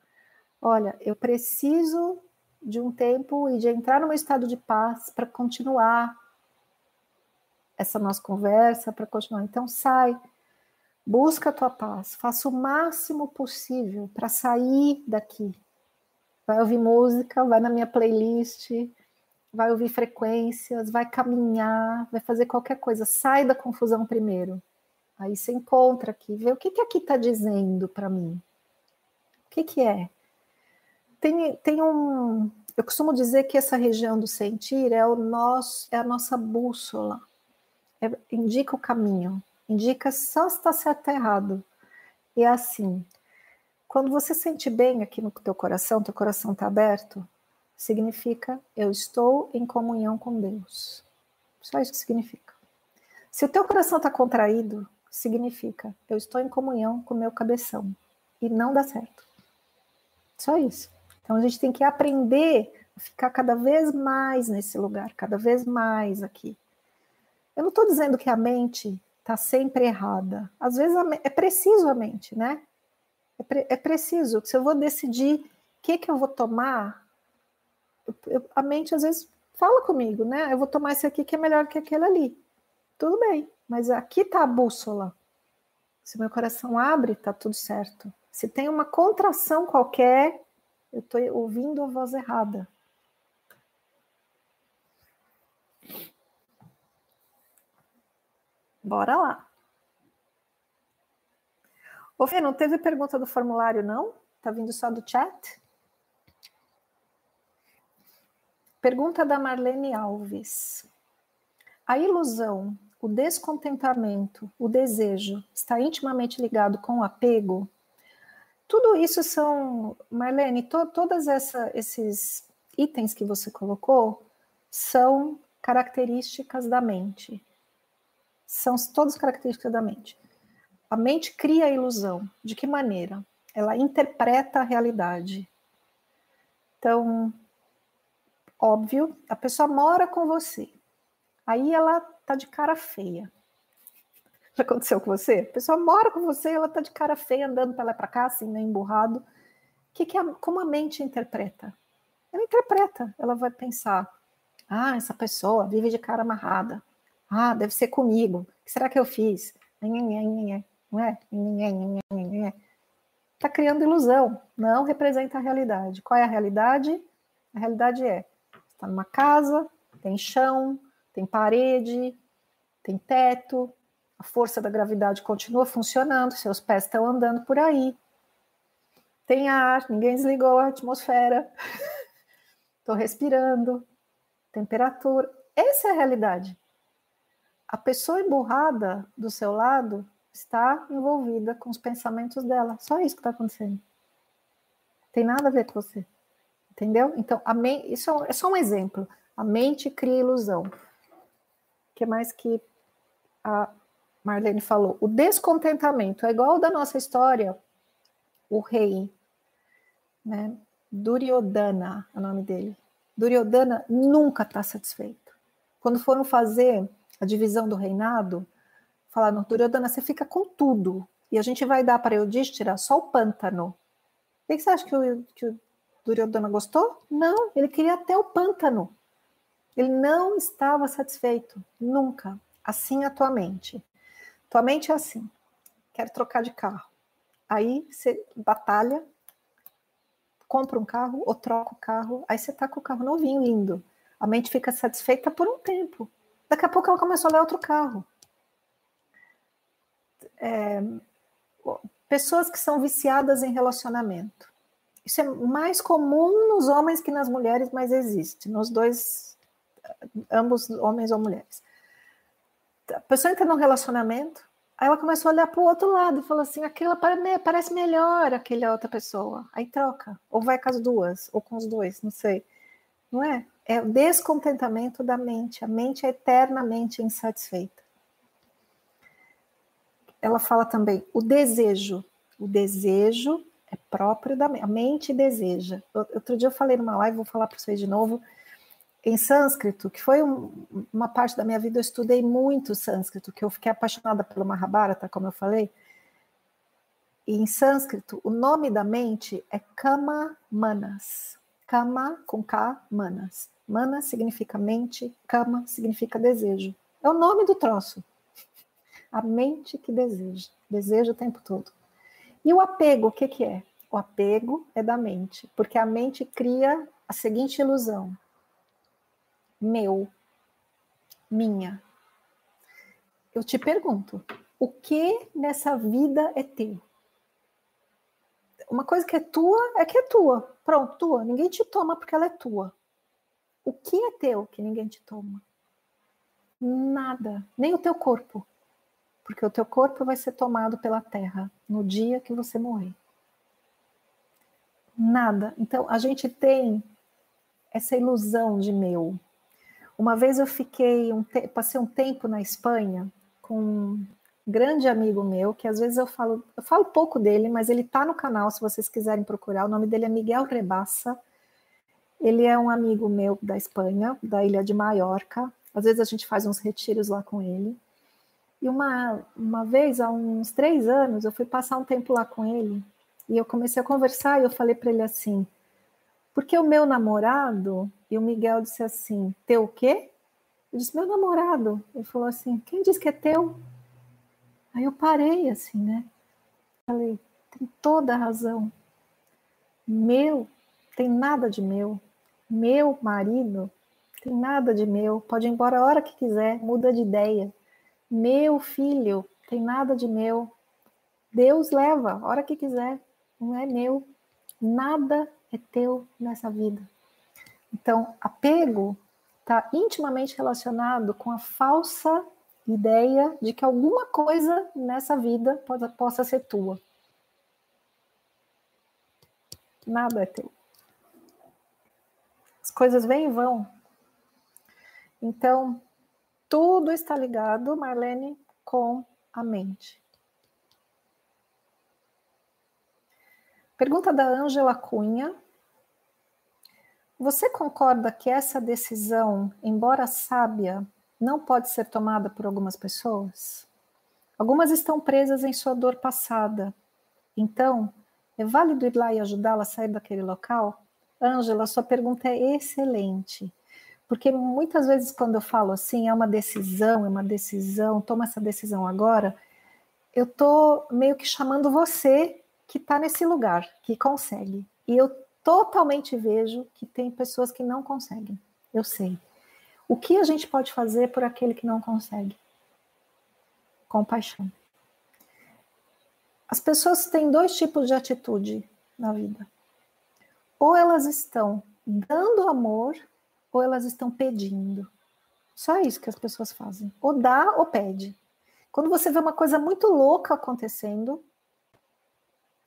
Olha, eu preciso de um tempo e de entrar num estado de paz para continuar essa nossa conversa, para continuar. Então, sai, busca a tua paz, faça o máximo possível para sair daqui. Vai ouvir música, vai na minha playlist, vai ouvir frequências, vai caminhar, vai fazer qualquer coisa. Sai da confusão primeiro. Aí você encontra aqui, vê o que, que aqui está dizendo para mim. O que, que é? Tem, tem um. Eu costumo dizer que essa região do sentir é o nosso, é a nossa bússola. É, indica o caminho, indica só se está certo ou errado. E é assim, quando você sente bem aqui no teu coração, teu coração está aberto, significa eu estou em comunhão com Deus. Só isso que significa. Se o teu coração está contraído, significa eu estou em comunhão com o meu cabeção e não dá certo. Só isso. Então a gente tem que aprender a ficar cada vez mais nesse lugar, cada vez mais aqui. Eu não estou dizendo que a mente está sempre errada. Às vezes é preciso a mente, né? É, pre é preciso. Se eu vou decidir o que, que eu vou tomar, eu, a mente às vezes fala comigo, né? Eu vou tomar esse aqui que é melhor que aquele ali. Tudo bem. Mas aqui está a bússola. Se meu coração abre, está tudo certo. Se tem uma contração qualquer, eu estou ouvindo a voz errada. Bora lá. Ô, Fê, não teve pergunta do formulário, não? Tá vindo só do chat? Pergunta da Marlene Alves. A ilusão o descontentamento, o desejo está intimamente ligado com o apego, tudo isso são, Marlene, to, todas esses itens que você colocou são características da mente. São todas características da mente. A mente cria a ilusão. De que maneira? Ela interpreta a realidade. Então, óbvio, a pessoa mora com você. Aí ela tá de cara feia. Já aconteceu com você? A pessoa mora com você, ela tá de cara feia, andando para lá para cá, assim, né, emburrado. Que que a, como a mente interpreta? Ela interpreta, ela vai pensar: ah, essa pessoa vive de cara amarrada. Ah, deve ser comigo. O que será que eu fiz? Não é? Está criando ilusão. Não representa a realidade. Qual é a realidade? A realidade é: está numa casa, tem chão, tem parede, tem teto, a força da gravidade continua funcionando, seus pés estão andando por aí. Tem ar, ninguém desligou a atmosfera. (laughs) Estou respirando, temperatura. Essa é a realidade. A pessoa emburrada do seu lado está envolvida com os pensamentos dela. Só isso que está acontecendo. Tem nada a ver com você. Entendeu? Então, a isso é só um exemplo. A mente cria ilusão que mais que a Marlene falou? O descontentamento é igual da nossa história, o rei, né? Duryodhana, é o nome dele. Duryodhana nunca está satisfeito. Quando foram fazer a divisão do reinado, falaram, Duryodhana, você fica com tudo, e a gente vai dar para Yudhishthira só o pântano. O que você acha que o, que o Duryodhana gostou? Não, ele queria até o pântano. Ele não estava satisfeito, nunca. Assim é a tua mente. Tua mente é assim: quero trocar de carro. Aí você batalha, compra um carro ou troca o carro, aí você tá com o carro novinho, lindo. A mente fica satisfeita por um tempo. Daqui a pouco ela começa a olhar outro carro. É, pessoas que são viciadas em relacionamento. Isso é mais comum nos homens que nas mulheres, mas existe. Nos dois ambos homens ou mulheres. A pessoa entra num relacionamento, aí ela começa a olhar para o outro lado e fala assim: aquela parece melhor aquela outra pessoa. Aí troca, ou vai com as duas, ou com os dois, não sei. Não é? É o descontentamento da mente. A mente é eternamente insatisfeita. Ela fala também o desejo. O desejo é próprio da mente. A mente deseja. Outro dia eu falei numa live, vou falar para vocês de novo, em sânscrito, que foi um, uma parte da minha vida, eu estudei muito sânscrito, que eu fiquei apaixonada pelo Mahabharata, como eu falei. E em sânscrito, o nome da mente é Kama Manas. Kama com K, Manas. Mana significa mente, Kama significa desejo. É o nome do troço. (laughs) A mente que deseja, deseja o tempo todo. E o apego, o que, que é? O apego é da mente, porque a mente cria a seguinte ilusão: meu, minha. Eu te pergunto, o que nessa vida é teu? Uma coisa que é tua é que é tua. Pronto, tua. Ninguém te toma porque ela é tua. O que é teu que ninguém te toma? Nada. Nem o teu corpo. Porque o teu corpo vai ser tomado pela terra no dia que você morrer. Nada. Então, a gente tem essa ilusão de meu. Uma vez eu fiquei, um passei um tempo na Espanha com grande amigo meu, que às vezes eu falo, eu falo pouco dele, mas ele está no canal, se vocês quiserem procurar. O nome dele é Miguel Rebassa. Ele é um amigo meu da Espanha, da ilha de Maiorca. Às vezes a gente faz uns retiros lá com ele. E uma, uma vez, há uns três anos, eu fui passar um tempo lá com ele e eu comecei a conversar e eu falei para ele assim: porque o meu namorado, e o Miguel disse assim: teu o quê? Eu disse: meu namorado. Ele falou assim: quem disse que é teu? Aí eu parei assim, né? Falei, tem toda a razão. Meu, tem nada de meu. Meu marido, tem nada de meu. Pode ir embora a hora que quiser, muda de ideia. Meu filho, tem nada de meu. Deus leva a hora que quiser, não é meu. Nada é teu nessa vida. Então, apego está intimamente relacionado com a falsa ideia de que alguma coisa nessa vida pode, possa ser tua. Nada é teu. As coisas vêm e vão. Então, tudo está ligado, Marlene, com a mente. Pergunta da Ângela Cunha. Você concorda que essa decisão, embora sábia, não pode ser tomada por algumas pessoas? Algumas estão presas em sua dor passada. Então, é válido ir lá e ajudá-la a sair daquele local? Ângela, sua pergunta é excelente. Porque muitas vezes, quando eu falo assim, é uma decisão, é uma decisão, toma essa decisão agora, eu estou meio que chamando você que está nesse lugar, que consegue. E eu totalmente vejo que tem pessoas que não conseguem. Eu sei. O que a gente pode fazer por aquele que não consegue? Compaixão. As pessoas têm dois tipos de atitude na vida. Ou elas estão dando amor, ou elas estão pedindo. Só isso que as pessoas fazem. Ou dá ou pede. Quando você vê uma coisa muito louca acontecendo,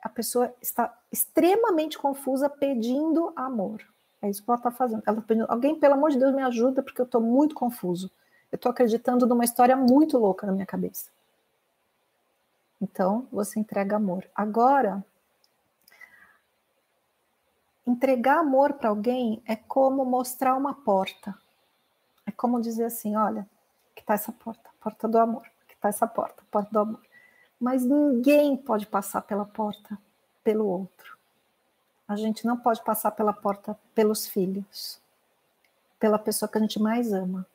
a pessoa está extremamente confusa pedindo amor. É isso que ela está fazendo. Ela pedindo, alguém, pelo amor de Deus, me ajuda, porque eu estou muito confuso. Eu estou acreditando numa história muito louca na minha cabeça. Então, você entrega amor. Agora, entregar amor para alguém é como mostrar uma porta. É como dizer assim: olha, que está essa porta, porta do amor, que está essa porta, porta do amor. Mas ninguém pode passar pela porta pelo outro. A gente não pode passar pela porta pelos filhos, pela pessoa que a gente mais ama.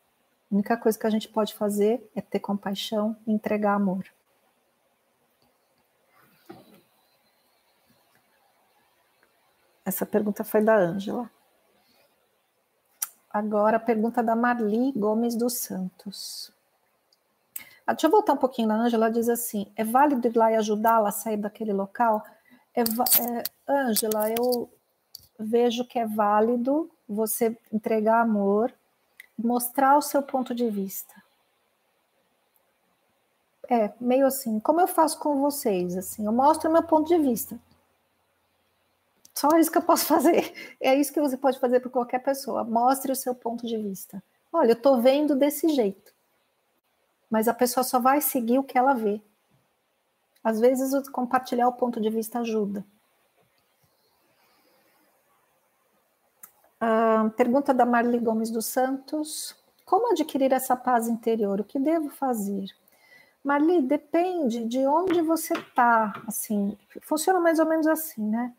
A única coisa que a gente pode fazer é ter compaixão e entregar amor. Essa pergunta foi da Ângela. Agora a pergunta da Marli Gomes dos Santos. Ah, deixa eu voltar um pouquinho na Ângela. Ela diz assim: é válido ir lá e ajudá-la a sair daquele local? É, é, Ângela, eu vejo que é válido você entregar amor, mostrar o seu ponto de vista. É, meio assim, como eu faço com vocês, assim, eu mostro o meu ponto de vista. Só isso que eu posso (laughs) fazer. É isso que você pode fazer para qualquer pessoa. Mostre o seu ponto de vista. Olha, eu estou vendo desse jeito. Mas a pessoa só vai seguir o que ela vê. Às vezes, compartilhar o ponto de vista ajuda. Ah, pergunta da Marli Gomes dos Santos: Como adquirir essa paz interior? O que devo fazer? Marli, depende de onde você está. Assim, funciona mais ou menos assim, né?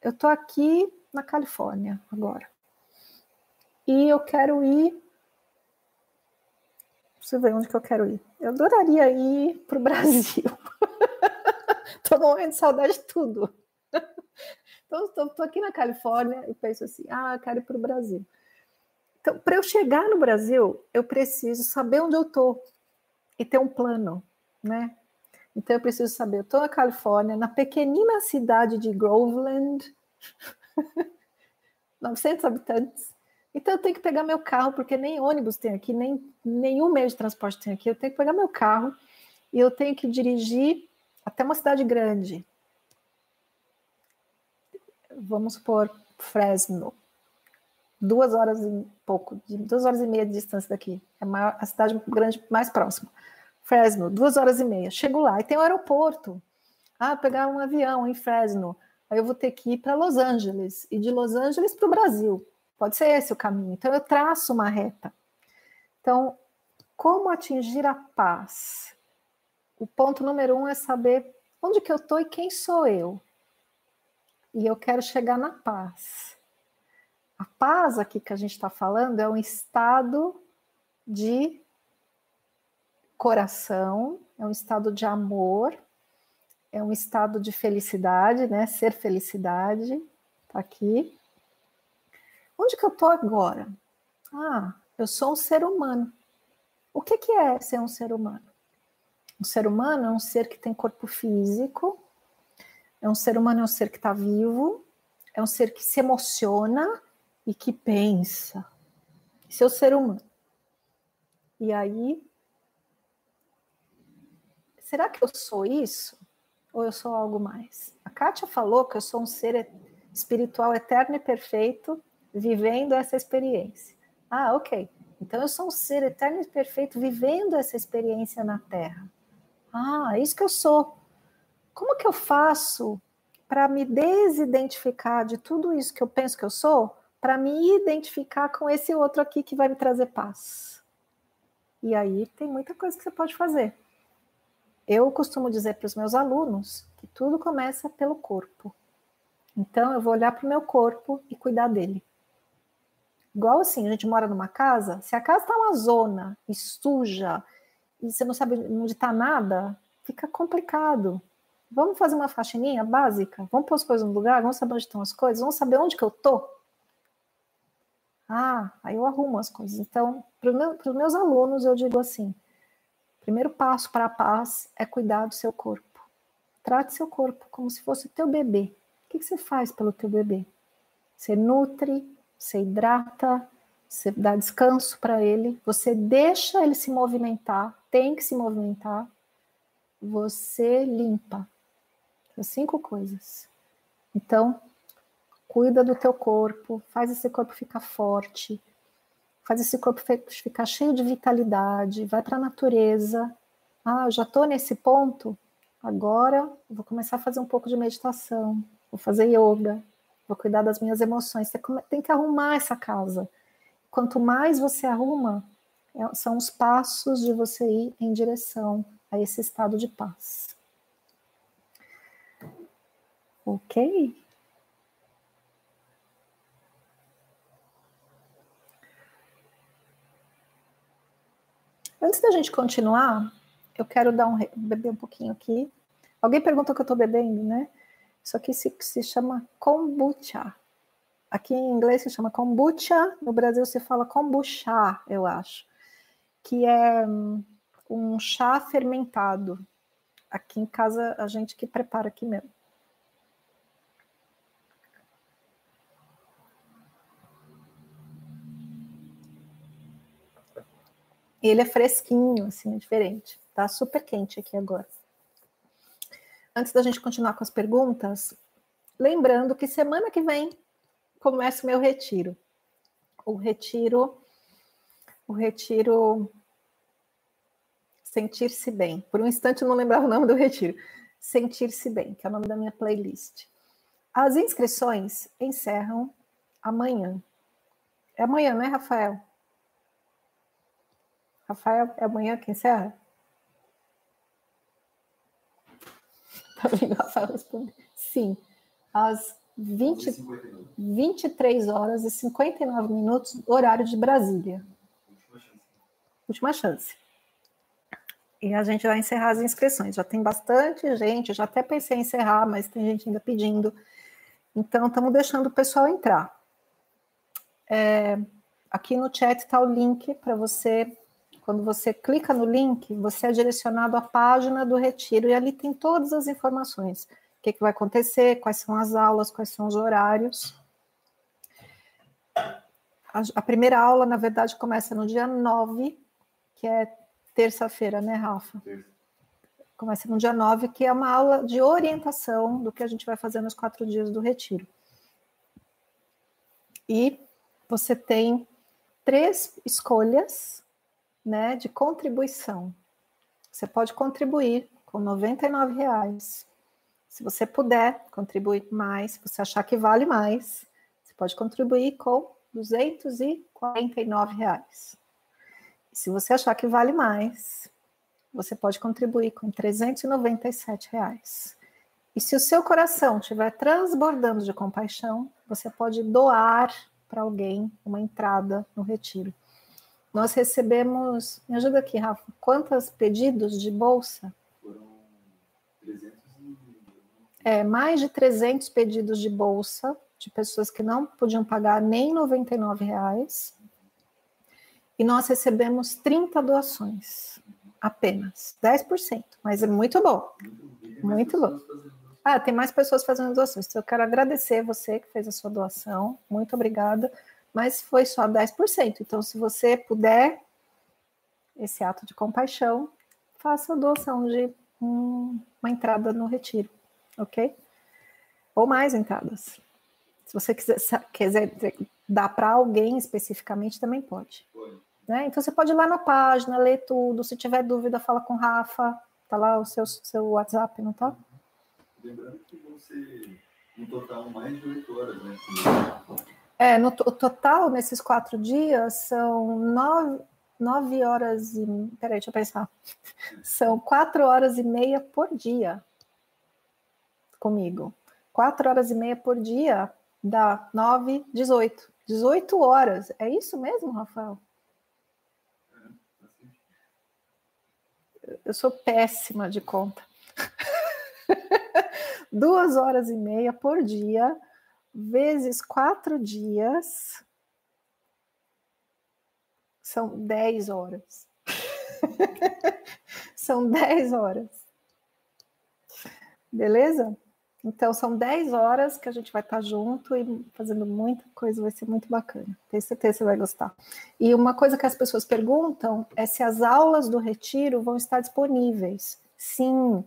Eu estou aqui na Califórnia agora. E eu quero ir você vê onde que eu quero ir. Eu adoraria ir para o Brasil. (laughs) Estou morrendo de saudade de tudo. (laughs) Então, estou aqui na Califórnia e penso assim: ah, eu quero ir para o Brasil. Então, para eu chegar no Brasil, eu preciso saber onde eu estou e ter um plano, né? Então, eu preciso saber: eu estou na Califórnia, na pequenina cidade de Groveland, (laughs) 900 habitantes. Então, eu tenho que pegar meu carro, porque nem ônibus tem aqui, nem nenhum meio de transporte tem aqui. Eu tenho que pegar meu carro e eu tenho que dirigir até uma cidade grande. Vamos supor Fresno. Duas horas e pouco, duas horas e meia de distância daqui. É a, cidade grande mais próxima. Fresno, duas horas e meia. Chego lá e tem um aeroporto. Ah, pegar um avião em Fresno. Aí eu vou ter que ir para Los Angeles e de Los Angeles para o Brasil. Pode ser esse o caminho. Então eu traço uma reta. Então, como atingir a paz? O ponto número um é saber onde que eu estou e quem sou eu. E eu quero chegar na paz. A paz aqui que a gente está falando é um estado de coração, é um estado de amor, é um estado de felicidade, né? Ser felicidade, tá aqui. Onde que eu tô agora? Ah, eu sou um ser humano. O que, que é ser um ser humano? Um ser humano é um ser que tem corpo físico, é um ser humano, é um ser que está vivo, é um ser que se emociona e que pensa. Esse é o ser humano. E aí, será que eu sou isso? Ou eu sou algo mais? A Kátia falou que eu sou um ser espiritual eterno e perfeito, vivendo essa experiência. Ah, ok. Então eu sou um ser eterno e perfeito, vivendo essa experiência na Terra. Ah, é isso que eu sou. Como que eu faço para me desidentificar de tudo isso que eu penso que eu sou, para me identificar com esse outro aqui que vai me trazer paz? E aí tem muita coisa que você pode fazer. Eu costumo dizer para os meus alunos que tudo começa pelo corpo. Então eu vou olhar para o meu corpo e cuidar dele. Igual assim, a gente mora numa casa, se a casa está uma zona e suja, e você não sabe onde está nada, fica complicado. Vamos fazer uma faxininha básica? Vamos pôr as coisas no lugar? Vamos saber onde estão as coisas? Vamos saber onde que eu tô? Ah, aí eu arrumo as coisas. Então, para os meus alunos, eu digo assim: primeiro passo para a paz é cuidar do seu corpo. Trate seu corpo como se fosse o teu bebê. O que, que você faz pelo teu bebê? Você nutre, você hidrata, você dá descanso para ele, você deixa ele se movimentar, tem que se movimentar, você limpa. São cinco coisas. Então, cuida do teu corpo, faz esse corpo ficar forte, faz esse corpo ficar cheio de vitalidade, vai para a natureza. Ah, já estou nesse ponto, agora vou começar a fazer um pouco de meditação, vou fazer yoga, vou cuidar das minhas emoções. Você tem que arrumar essa casa. Quanto mais você arruma, é, são os passos de você ir em direção a esse estado de paz. Ok? Antes da gente continuar, eu quero dar um beber um pouquinho aqui. Alguém perguntou o que eu estou bebendo, né? Isso aqui se, se chama kombucha. Aqui em inglês se chama kombucha, no Brasil se fala kombucha, eu acho, que é hum, um chá fermentado. Aqui em casa a gente que prepara aqui mesmo. Ele é fresquinho, assim, é diferente. Tá super quente aqui agora antes da gente continuar com as perguntas, lembrando que semana que vem começa o meu retiro. O retiro, o retiro Sentir-se Bem. Por um instante eu não lembrava o nome do retiro. Sentir-se Bem, que é o nome da minha playlist. As inscrições encerram amanhã. É amanhã, né, Rafael? Rafael, é amanhã que encerra? (laughs) Rafael responder? Sim, às 20, 23 horas e 59 minutos, horário de Brasília. Última chance. E a gente vai encerrar as inscrições. Já tem bastante gente, já até pensei em encerrar, mas tem gente ainda pedindo. Então, estamos deixando o pessoal entrar. É, aqui no chat está o link para você. Quando você clica no link, você é direcionado à página do retiro e ali tem todas as informações. O que, que vai acontecer, quais são as aulas, quais são os horários. A, a primeira aula, na verdade, começa no dia 9, que é terça-feira, né, Rafa? Terça. Começa no dia 9, que é uma aula de orientação do que a gente vai fazer nos quatro dias do retiro. E você tem três escolhas né, de contribuição. Você pode contribuir com R$ reais. Se você puder contribuir mais, se você achar que vale mais, você pode contribuir com 249 reais. E se você achar que vale mais, você pode contribuir com 397 reais. E se o seu coração estiver transbordando de compaixão, você pode doar para alguém uma entrada no retiro. Nós recebemos, me ajuda aqui, Rafa, quantos pedidos de bolsa? Foram 300 É, mais de 300 pedidos de bolsa de pessoas que não podiam pagar nem R$ reais. E nós recebemos 30 doações, apenas, 10%, mas é muito bom. Muito bom. Ah, tem mais pessoas fazendo doações. Então, eu quero agradecer você que fez a sua doação. Muito obrigada. Mas foi só 10%. Então, se você puder, esse ato de compaixão, faça a doação de um, uma entrada no retiro, ok? Ou mais entradas. Se você quiser, quiser dar para alguém especificamente, também pode. Né? Então, você pode ir lá na página, ler tudo. Se tiver dúvida, fala com o Rafa. Tá lá o seu, seu WhatsApp, não tá? Lembrando que ser, no total, mais de oito horas, né? É, no o total, nesses quatro dias, são nove, nove horas e... Peraí, deixa eu pensar. São quatro horas e meia por dia comigo. Quatro horas e meia por dia dá nove, dezoito. Dezoito horas. É isso mesmo, Rafael? Eu sou péssima de conta. (laughs) duas horas e meia por dia, vezes quatro dias, são dez horas. (laughs) são dez horas. Beleza? Então, são 10 horas que a gente vai estar junto e fazendo muita coisa, vai ser muito bacana. Tenho certeza que você vai gostar. E uma coisa que as pessoas perguntam é se as aulas do retiro vão estar disponíveis. Sim,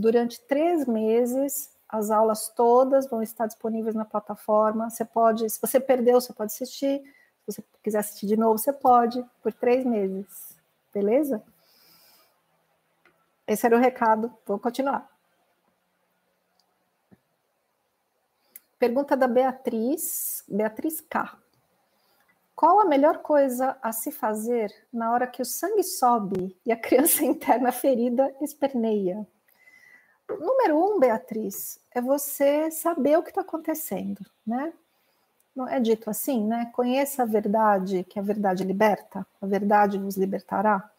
Durante três meses, as aulas todas vão estar disponíveis na plataforma. Você pode, se você perdeu, você pode assistir. Se você quiser assistir de novo, você pode, por três meses. Beleza? Esse era o recado. Vou continuar. Pergunta da Beatriz, Beatriz K. Qual a melhor coisa a se fazer na hora que o sangue sobe e a (laughs) criança interna ferida esperneia? Número um, Beatriz, é você saber o que está acontecendo, né? Não é dito assim, né? Conheça a verdade, que a verdade liberta, a verdade vos libertará.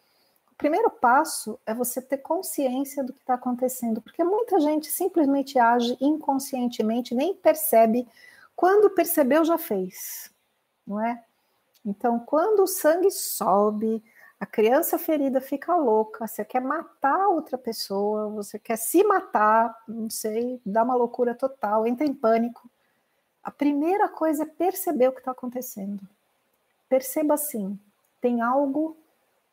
O primeiro passo é você ter consciência do que está acontecendo, porque muita gente simplesmente age inconscientemente, nem percebe. Quando percebeu, já fez, não é? Então, quando o sangue sobe, a criança ferida fica louca, você quer matar outra pessoa, você quer se matar, não sei, dá uma loucura total, entra em pânico. A primeira coisa é perceber o que está acontecendo. Perceba assim: tem algo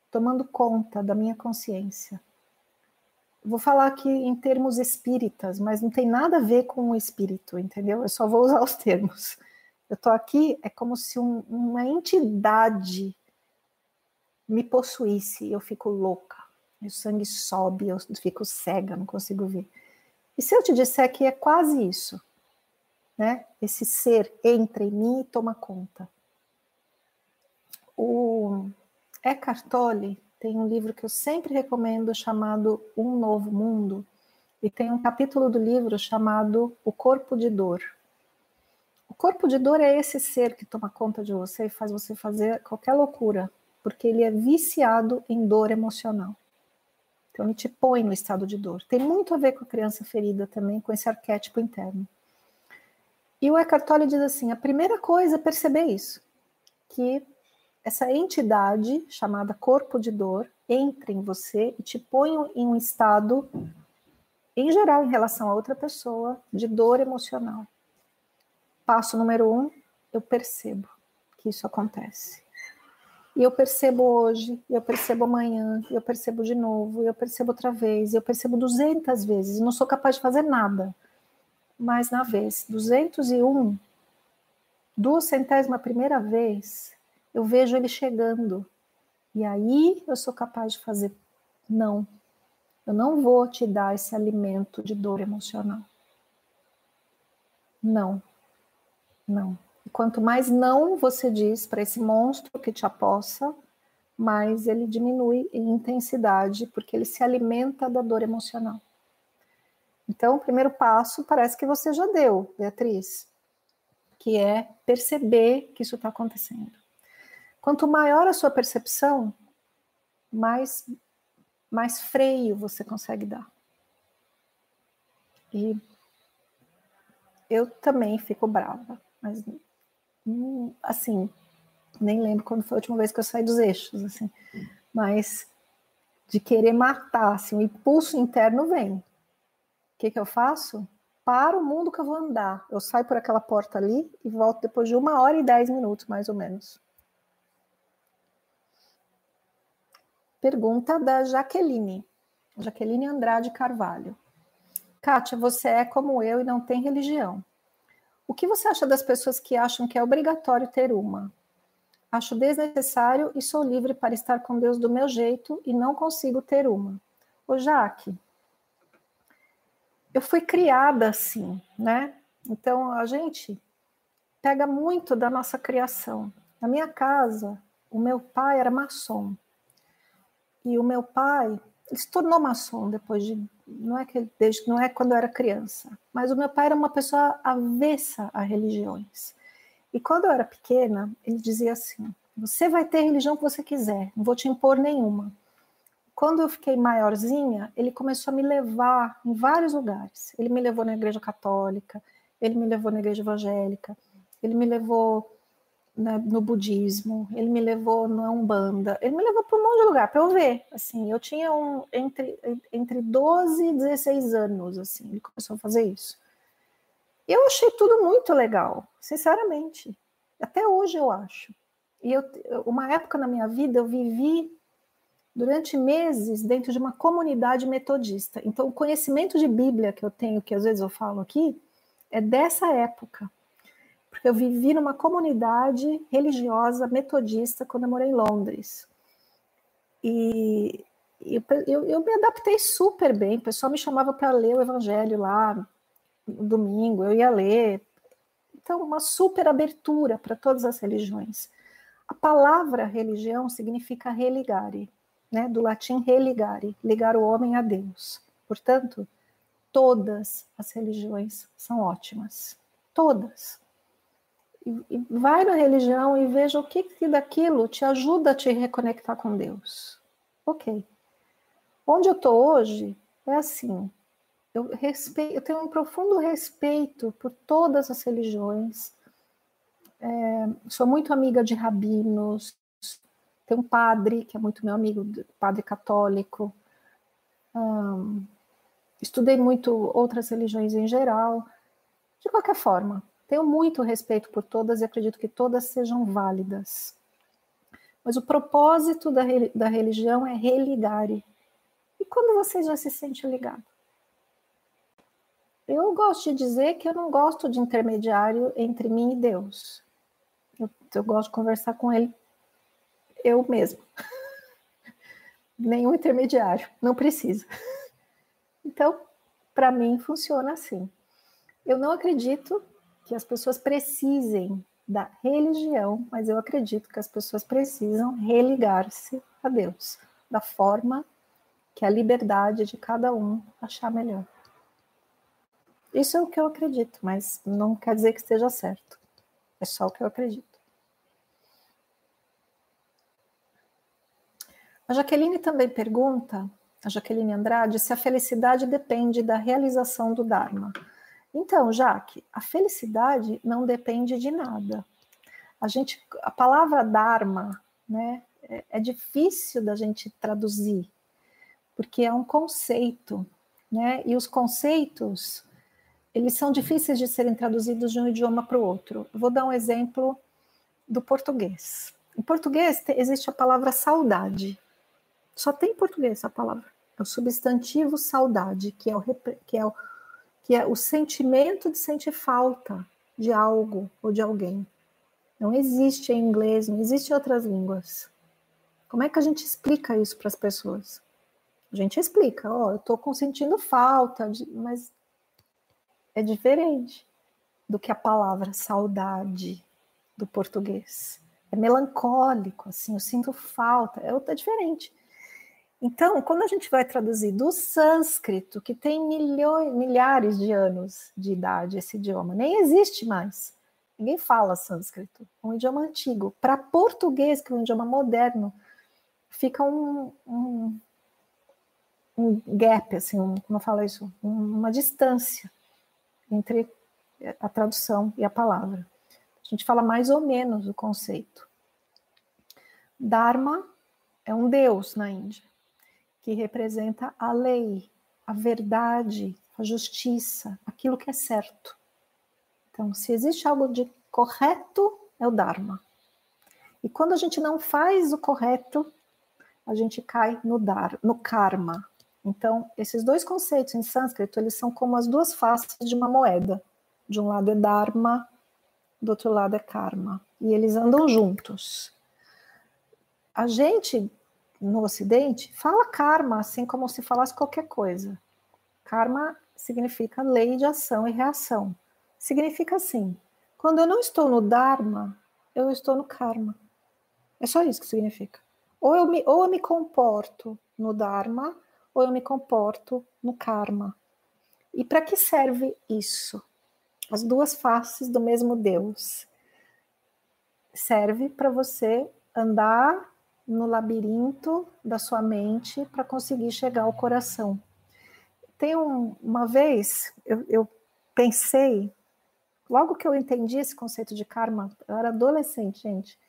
tomando conta da minha consciência. Vou falar aqui em termos espíritas, mas não tem nada a ver com o espírito, entendeu? Eu só vou usar os termos. Eu estou aqui, é como se um, uma entidade me possuísse, eu fico louca, meu sangue sobe, eu fico cega, não consigo ver. E se eu te disser que é quase isso, né? Esse ser entra em mim e toma conta. O Eckhart Tolle tem um livro que eu sempre recomendo chamado Um Novo Mundo, e tem um capítulo do livro chamado O Corpo de Dor. O corpo de dor é esse ser que toma conta de você e faz você fazer qualquer loucura, porque ele é viciado em dor emocional. Então ele te põe no estado de dor. Tem muito a ver com a criança ferida também, com esse arquétipo interno. E o Eckhart Tolle diz assim: a primeira coisa é perceber isso, que essa entidade chamada corpo de dor entra em você e te põe em um estado, em geral, em relação a outra pessoa, de dor emocional. Passo número um, eu percebo que isso acontece. E eu percebo hoje, eu percebo amanhã, eu percebo de novo, eu percebo outra vez, eu percebo 200 vezes, e não sou capaz de fazer nada. Mas na vez 201, duas centésima primeira vez, eu vejo ele chegando. E aí eu sou capaz de fazer não. Eu não vou te dar esse alimento de dor emocional. Não. Não. E quanto mais não você diz para esse monstro que te apossa, mais ele diminui em intensidade, porque ele se alimenta da dor emocional. Então, o primeiro passo parece que você já deu, Beatriz, que é perceber que isso está acontecendo. Quanto maior a sua percepção, mais, mais freio você consegue dar. E eu também fico brava mas assim, nem lembro quando foi a última vez que eu saí dos eixos, assim, mas de querer matar, assim, o impulso interno vem. O que, que eu faço? Para o mundo que eu vou andar. Eu saio por aquela porta ali e volto depois de uma hora e dez minutos, mais ou menos. Pergunta da Jaqueline. Jaqueline Andrade Carvalho. Kátia, você é como eu e não tem religião. O que você acha das pessoas que acham que é obrigatório ter uma? Acho desnecessário e sou livre para estar com Deus do meu jeito e não consigo ter uma. Ô Jaque, eu fui criada assim, né? Então a gente pega muito da nossa criação. Na minha casa, o meu pai era maçom. E o meu pai, ele se tornou maçom depois de não é que desde não é quando eu era criança, mas o meu pai era uma pessoa avessa a religiões. E quando eu era pequena, ele dizia assim: "Você vai ter a religião que você quiser, não vou te impor nenhuma". Quando eu fiquei maiorzinha, ele começou a me levar em vários lugares. Ele me levou na igreja católica, ele me levou na igreja evangélica, ele me levou na, no budismo, ele me levou na Umbanda, ele me levou para um monte de lugar para eu ver. Assim, eu tinha um entre, entre 12 e 16 anos, assim, ele começou a fazer isso. Eu achei tudo muito legal, sinceramente. Até hoje eu acho. E eu, uma época na minha vida eu vivi durante meses dentro de uma comunidade metodista. Então, o conhecimento de Bíblia que eu tenho, que às vezes eu falo aqui, é dessa época porque eu vivi numa comunidade religiosa metodista quando eu morei em Londres. E, e eu, eu, me adaptei super bem. O pessoal me chamava para ler o Evangelho lá no domingo, eu ia ler. Então, uma super abertura para todas as religiões. A palavra religião significa religare, né? do latim religare, ligar o homem a Deus. Portanto, todas as religiões são ótimas. Todas e, vai na religião e veja o que, que daquilo te ajuda a te reconectar com Deus. Ok. Onde eu estou hoje é assim. Eu, respeito, eu tenho um profundo respeito por todas as religiões. É, sou muito amiga de rabinos. Tem um padre que é muito meu amigo, padre católico. Estudei muito outras religiões em geral. De qualquer forma, tenho muito respeito por todas e acredito que todas sejam válidas. Mas o propósito da, da religião é religare. E quando você já se sente ligado? Eu gosto de dizer que eu não gosto de intermediário entre mim e Deus. Eu, eu gosto de conversar com ele eu mesmo. (laughs) Nenhum intermediário, não precisa. (laughs) Então, para mim funciona assim. Eu não acredito que as pessoas precisem da religião, mas eu acredito que as pessoas precisam religar-se a Deus da forma que a liberdade de cada um achar melhor. Isso é o que eu acredito, mas não quer dizer que esteja certo. É só o que eu acredito. A Jaqueline também pergunta, a Jaqueline Andrade, se a felicidade depende da realização do Dharma. Então, Jaque, a felicidade não depende de nada. A gente, a palavra Dharma, né, é, é difícil da gente traduzir, porque é um conceito, né? E os conceitos, eles são difíceis de serem traduzidos de um idioma para o outro. Vou dar um exemplo do português. Em português existe a palavra saudade. Só tem em português a palavra. É o substantivo saudade, que é o, que é o, que é o sentimento de sentir falta de algo ou de alguém. Não existe em inglês, não existe em outras línguas. Como é que a gente explica isso para as pessoas? A gente explica, ó, oh, eu estou sentindo falta, mas é diferente do que a palavra saudade do português. É melancólico, assim, eu sinto falta, é, é diferente. Então, quando a gente vai traduzir do sânscrito, que tem milhões, milhares de anos de idade esse idioma, nem existe mais. Ninguém fala sânscrito, é um idioma antigo. Para português, que é um idioma moderno, fica um, um, um gap, assim, um, como eu falo isso, uma distância entre a tradução e a palavra. A gente fala mais ou menos o conceito. Dharma é um deus na Índia que representa a lei, a verdade, a justiça, aquilo que é certo. Então, se existe algo de correto, é o Dharma. E quando a gente não faz o correto, a gente cai no dar, no karma. Então, esses dois conceitos em sânscrito, eles são como as duas faces de uma moeda. De um lado é dharma, do outro lado é karma. E eles andam juntos. A gente no Ocidente, fala karma, assim como se falasse qualquer coisa. Karma significa lei de ação e reação. Significa assim: quando eu não estou no Dharma, eu estou no karma. É só isso que significa. Ou eu me, ou eu me comporto no Dharma, ou eu me comporto no karma. E para que serve isso? As duas faces do mesmo Deus. Serve para você andar no labirinto da sua mente para conseguir chegar ao coração. Tem um, uma vez, eu, eu pensei, logo que eu entendi esse conceito de karma, eu era adolescente, gente,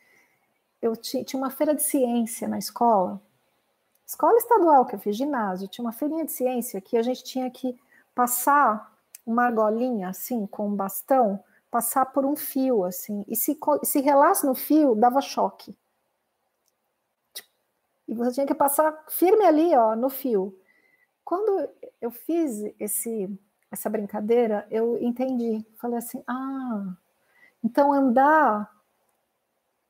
eu tinha uma feira de ciência na escola, escola estadual que eu fiz ginásio, tinha uma feirinha de ciência que a gente tinha que passar uma argolinha assim com um bastão, passar por um fio assim, e se, se relasse no fio dava choque. E você tinha que passar firme ali, ó, no fio. Quando eu fiz esse essa brincadeira, eu entendi. Falei assim: "Ah, então andar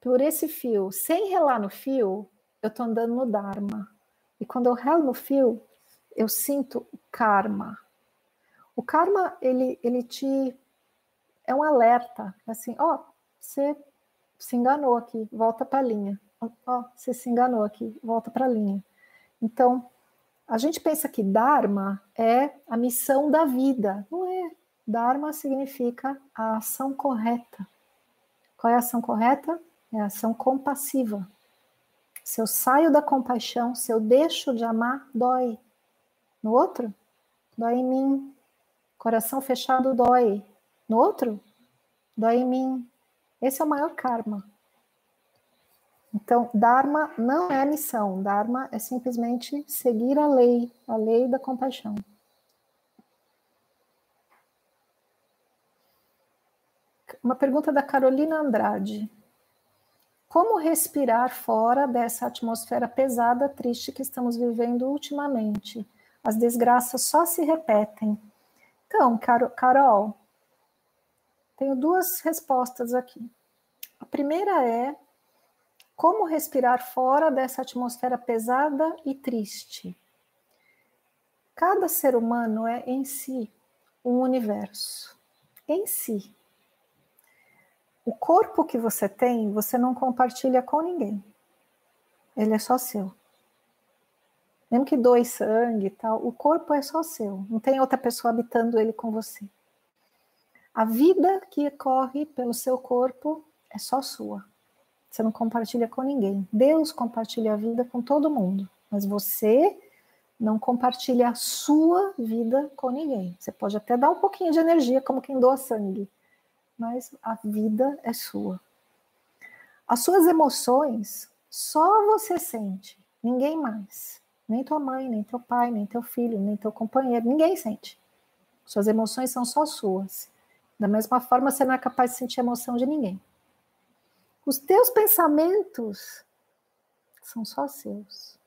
por esse fio, sem relar no fio, eu estou andando no Dharma. E quando eu relo no fio, eu sinto o karma. O karma, ele, ele te. É um alerta. Assim, ó, oh, você se enganou aqui, volta para a linha você se enganou aqui, volta para a linha. Então, a gente pensa que Dharma é a missão da vida. Não é. Dharma significa a ação correta. Qual é a ação correta? É a ação compassiva. Se eu saio da compaixão, se eu deixo de amar, dói. No outro, dói em mim. Coração fechado dói. No outro, dói em mim. Esse é o maior karma. Então, Dharma não é missão, Dharma é simplesmente seguir a lei, a lei da compaixão. Uma pergunta da Carolina Andrade. Como respirar fora dessa atmosfera pesada, triste que estamos vivendo ultimamente? As desgraças só se repetem. Então, Carol, tenho duas respostas aqui. A primeira é como respirar fora dessa atmosfera pesada e triste? Cada ser humano é em si um universo. Em si. O corpo que você tem, você não compartilha com ninguém. Ele é só seu. Mesmo que doe sangue e tal, o corpo é só seu. Não tem outra pessoa habitando ele com você. A vida que corre pelo seu corpo é só sua. Você não compartilha com ninguém. Deus compartilha a vida com todo mundo, mas você não compartilha a sua vida com ninguém. Você pode até dar um pouquinho de energia, como quem doa sangue, mas a vida é sua. As suas emoções só você sente, ninguém mais. Nem tua mãe, nem teu pai, nem teu filho, nem teu companheiro, ninguém sente. Suas emoções são só suas. Da mesma forma, você não é capaz de sentir emoção de ninguém. Os teus pensamentos são só seus.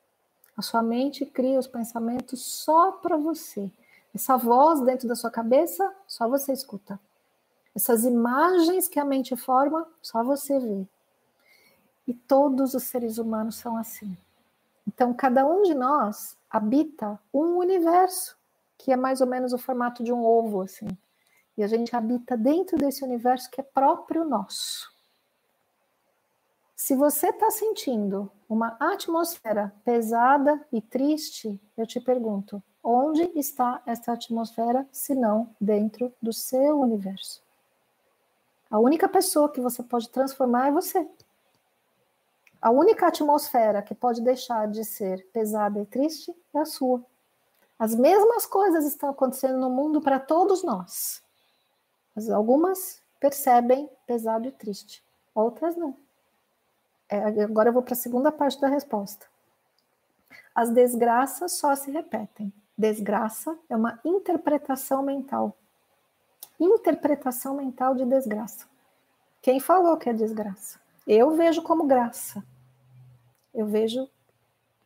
A sua mente cria os pensamentos só para você. Essa voz dentro da sua cabeça, só você escuta. Essas imagens que a mente forma, só você vê. E todos os seres humanos são assim. Então, cada um de nós habita um universo, que é mais ou menos o formato de um ovo, assim. E a gente habita dentro desse universo que é próprio nosso. Se você está sentindo uma atmosfera pesada e triste, eu te pergunto: onde está essa atmosfera, se não dentro do seu universo? A única pessoa que você pode transformar é você. A única atmosfera que pode deixar de ser pesada e triste é a sua. As mesmas coisas estão acontecendo no mundo para todos nós. Mas algumas percebem pesado e triste, outras não. É, agora eu vou para a segunda parte da resposta. As desgraças só se repetem. Desgraça é uma interpretação mental. Interpretação mental de desgraça. Quem falou que é desgraça? Eu vejo como graça. Eu vejo,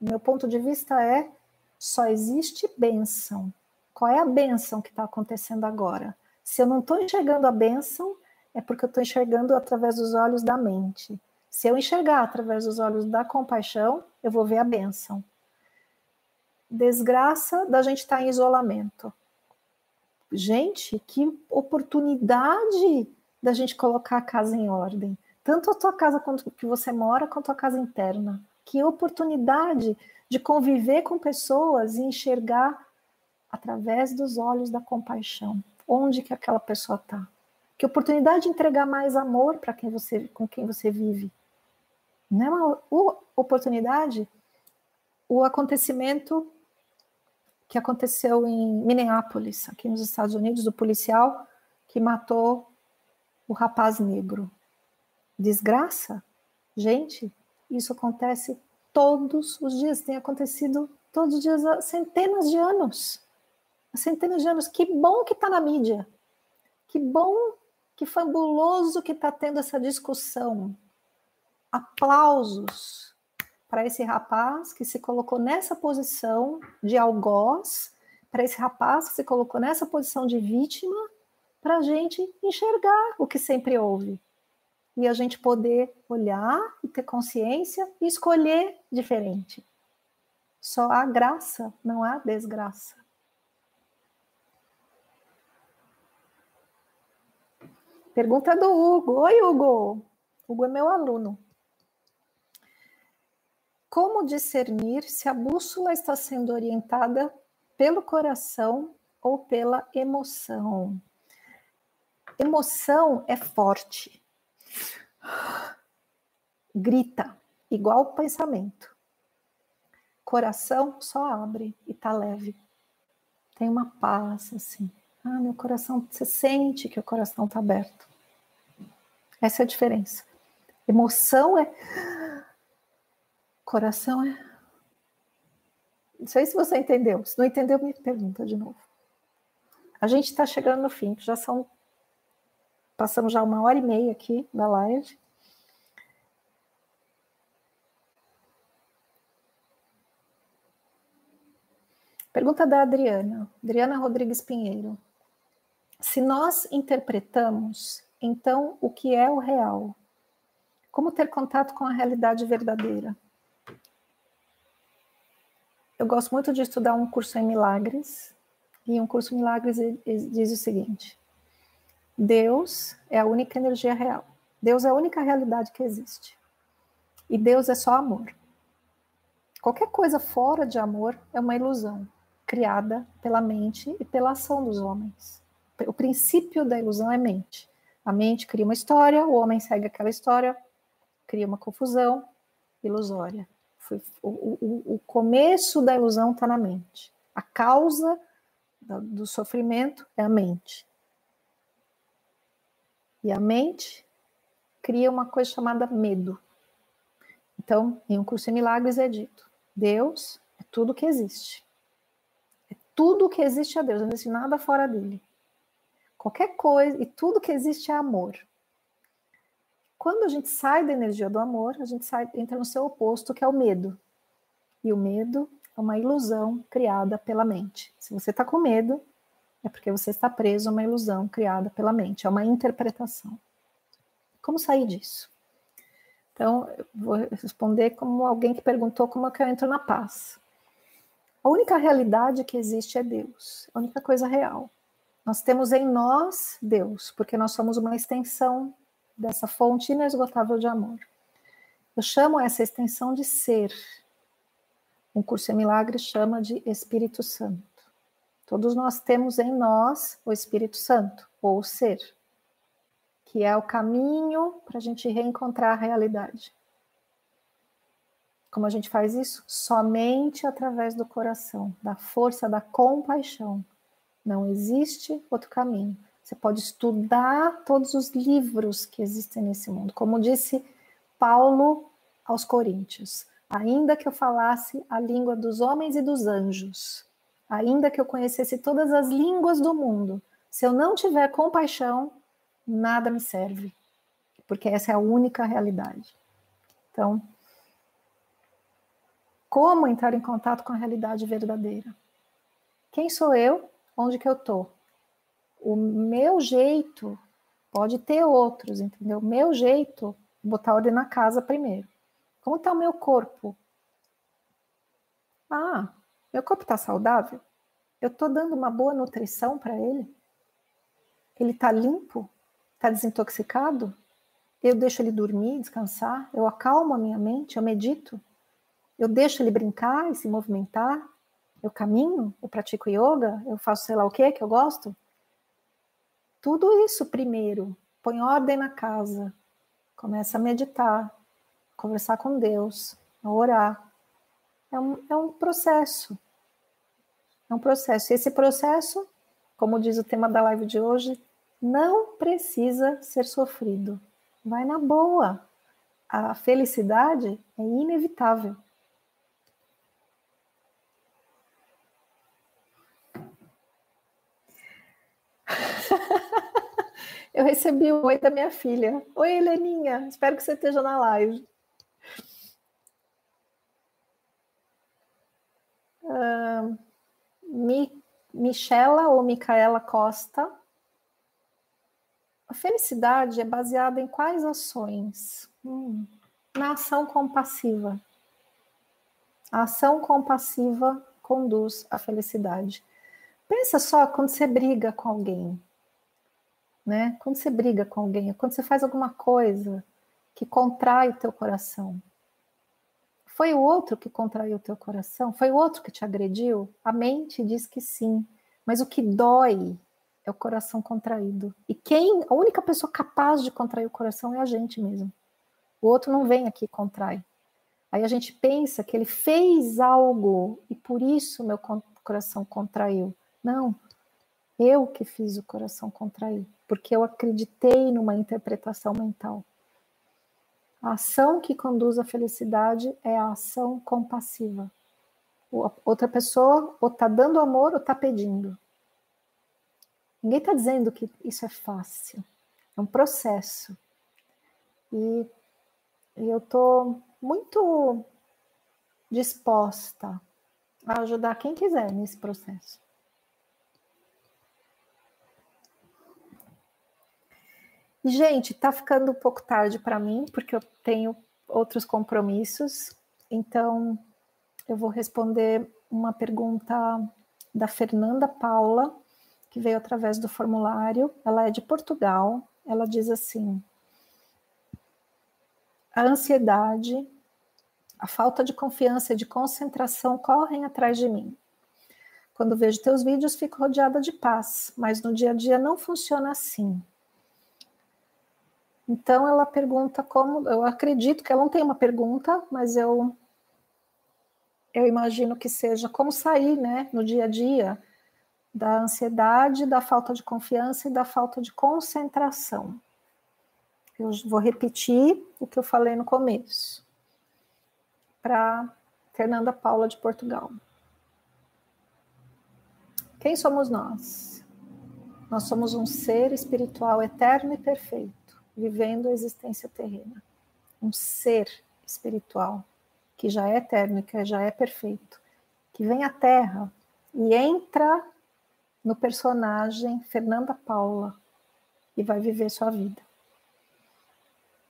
meu ponto de vista é só existe bênção. Qual é a bênção que está acontecendo agora? Se eu não estou enxergando a bênção, é porque eu estou enxergando através dos olhos da mente. Se eu enxergar através dos olhos da compaixão, eu vou ver a bênção. Desgraça da gente estar tá em isolamento. Gente, que oportunidade da gente colocar a casa em ordem. Tanto a tua casa que você mora, quanto a casa interna. Que oportunidade de conviver com pessoas e enxergar através dos olhos da compaixão onde que aquela pessoa está. Que oportunidade de entregar mais amor para quem você, com quem você vive. Não é uma oportunidade, o acontecimento que aconteceu em Minneapolis, aqui nos Estados Unidos, do policial que matou o rapaz negro. Desgraça? Gente, isso acontece todos os dias, tem acontecido todos os dias há centenas de anos há centenas de anos. Que bom que está na mídia. Que bom, que fabuloso que está tendo essa discussão. Aplausos para esse rapaz que se colocou nessa posição de algoz, para esse rapaz que se colocou nessa posição de vítima, para a gente enxergar o que sempre houve. E a gente poder olhar e ter consciência e escolher diferente. Só há graça, não há desgraça. Pergunta do Hugo. Oi, Hugo. Hugo é meu aluno. Como discernir se a bússola está sendo orientada pelo coração ou pela emoção? Emoção é forte. Grita, igual o pensamento. Coração só abre e tá leve. Tem uma paz assim. Ah, meu coração, você sente que o coração está aberto. Essa é a diferença. Emoção é. Coração é. Não sei se você entendeu. Se não entendeu, me pergunta de novo. A gente está chegando no fim, já são. Passamos já uma hora e meia aqui da live. Pergunta da Adriana, Adriana Rodrigues Pinheiro. Se nós interpretamos então, o que é o real? Como ter contato com a realidade verdadeira? Eu gosto muito de estudar um curso em milagres, e um curso em milagres diz o seguinte: Deus é a única energia real. Deus é a única realidade que existe. E Deus é só amor. Qualquer coisa fora de amor é uma ilusão criada pela mente e pela ação dos homens. O princípio da ilusão é mente. A mente cria uma história, o homem segue aquela história, cria uma confusão ilusória. O, o, o começo da ilusão está na mente. A causa do sofrimento é a mente. E a mente cria uma coisa chamada medo. Então, em um curso em milagres é dito: Deus é tudo que existe. É tudo que existe a Deus, não existe nada fora dele. Qualquer coisa, e tudo que existe é amor. Quando a gente sai da energia do amor, a gente sai, entra no seu oposto, que é o medo. E o medo é uma ilusão criada pela mente. Se você está com medo, é porque você está preso a uma ilusão criada pela mente, é uma interpretação. Como sair disso? Então, eu vou responder como alguém que perguntou como é que eu entro na paz. A única realidade que existe é Deus, a única coisa real. Nós temos em nós Deus, porque nós somos uma extensão dessa fonte inesgotável de amor. Eu chamo essa extensão de ser. Um curso em milagres chama de Espírito Santo. Todos nós temos em nós o Espírito Santo, ou o ser que é o caminho para a gente reencontrar a realidade. Como a gente faz isso? Somente através do coração, da força da compaixão. Não existe outro caminho. Você pode estudar todos os livros que existem nesse mundo. Como disse Paulo aos Coríntios: ainda que eu falasse a língua dos homens e dos anjos, ainda que eu conhecesse todas as línguas do mundo, se eu não tiver compaixão, nada me serve, porque essa é a única realidade. Então, como entrar em contato com a realidade verdadeira? Quem sou eu? Onde que eu tô? O meu jeito pode ter outros, entendeu? O meu jeito, botar ordem na casa primeiro. Como está o meu corpo? Ah, meu corpo está saudável? Eu estou dando uma boa nutrição para ele? Ele está limpo? está desintoxicado, eu deixo ele dormir, descansar, eu acalmo a minha mente, eu medito, eu deixo ele brincar e se movimentar, eu caminho, eu pratico yoga, eu faço sei lá o que que eu gosto. Tudo isso primeiro, põe ordem na casa, começa a meditar, conversar com Deus, orar. É um, é um processo. É um processo. E esse processo, como diz o tema da live de hoje, não precisa ser sofrido. Vai na boa. A felicidade é inevitável. (laughs) Eu recebi o oi da minha filha. Oi, Heleninha. Espero que você esteja na live. Uh, Mi, Michela ou Micaela Costa a felicidade é baseada em quais ações? Hum, na ação compassiva. A ação compassiva conduz à felicidade. Pensa só quando você briga com alguém, né? Quando você briga com alguém, quando você faz alguma coisa que contrai o teu coração. Foi o outro que contraiu o teu coração? Foi o outro que te agrediu? A mente diz que sim, mas o que dói é o coração contraído. E quem, a única pessoa capaz de contrair o coração é a gente mesmo. O outro não vem aqui e contrai. Aí a gente pensa que ele fez algo e por isso meu coração contraiu. Não, eu que fiz o coração contrair, porque eu acreditei numa interpretação mental. A ação que conduz à felicidade é a ação compassiva. Outra pessoa ou está dando amor ou está pedindo. Ninguém está dizendo que isso é fácil. É um processo. E, e eu estou muito disposta a ajudar quem quiser nesse processo. Gente, tá ficando um pouco tarde para mim, porque eu tenho outros compromissos. Então, eu vou responder uma pergunta da Fernanda Paula, que veio através do formulário. Ela é de Portugal. Ela diz assim: a ansiedade, a falta de confiança e de concentração correm atrás de mim. Quando vejo teus vídeos, fico rodeada de paz, mas no dia a dia não funciona assim. Então ela pergunta como, eu acredito que ela não tem uma pergunta, mas eu eu imagino que seja como sair, né, no dia a dia da ansiedade, da falta de confiança e da falta de concentração. Eu vou repetir o que eu falei no começo. Para Fernanda Paula de Portugal. Quem somos nós? Nós somos um ser espiritual eterno e perfeito, vivendo a existência terrena. Um ser espiritual que já é eterno, que já é perfeito, que vem à Terra e entra no personagem Fernanda Paula e vai viver sua vida.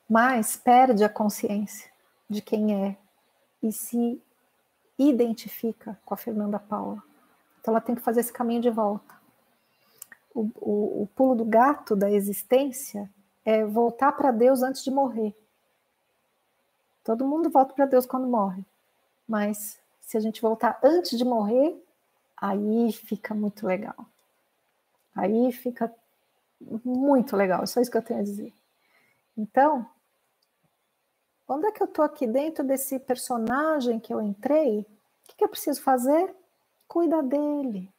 Mas perde a consciência de quem é e se identifica com a Fernanda Paula. Então ela tem que fazer esse caminho de volta. O, o, o pulo do gato da existência é voltar para Deus antes de morrer. Todo mundo volta para Deus quando morre. Mas se a gente voltar antes de morrer, aí fica muito legal. Aí fica muito legal. É só isso que eu tenho a dizer. Então, onde é que eu estou aqui dentro desse personagem que eu entrei? O que, que eu preciso fazer? Cuida dele.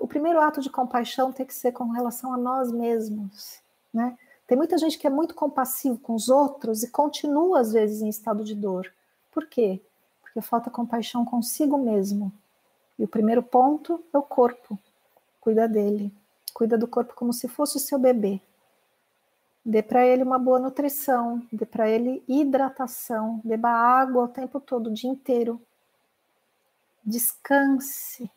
O primeiro ato de compaixão tem que ser com relação a nós mesmos, né? Tem muita gente que é muito compassivo com os outros e continua às vezes em estado de dor. Por quê? Porque falta compaixão consigo mesmo. E o primeiro ponto é o corpo. Cuida dele. Cuida do corpo como se fosse o seu bebê. Dê para ele uma boa nutrição, dê para ele hidratação, beba água o tempo todo, o dia inteiro. Descanse.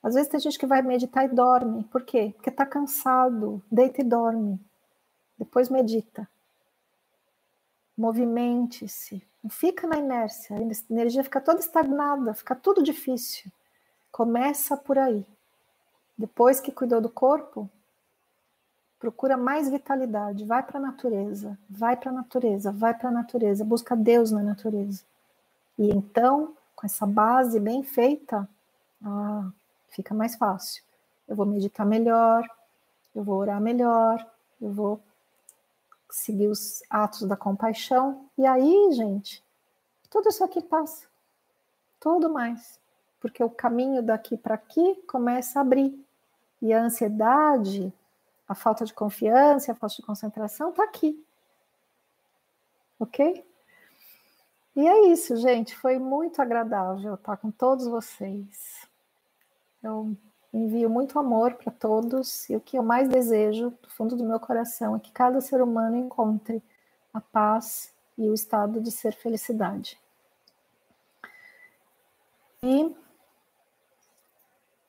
Às vezes tem gente que vai meditar e dorme. Por quê? Porque está cansado. Deita e dorme. Depois medita. Movimente-se. Não fica na inércia. A energia fica toda estagnada, fica tudo difícil. Começa por aí. Depois que cuidou do corpo, procura mais vitalidade, vai para a natureza, vai para a natureza, vai para a natureza, busca Deus na natureza. E então, com essa base bem feita, ah, fica mais fácil. Eu vou meditar melhor, eu vou orar melhor, eu vou seguir os atos da compaixão. E aí, gente, tudo isso aqui passa. Tudo mais. Porque o caminho daqui para aqui começa a abrir. E a ansiedade, a falta de confiança, a falta de concentração está aqui. Ok? E é isso, gente. Foi muito agradável estar com todos vocês. Eu envio muito amor para todos e o que eu mais desejo, do fundo do meu coração, é que cada ser humano encontre a paz e o estado de ser felicidade. E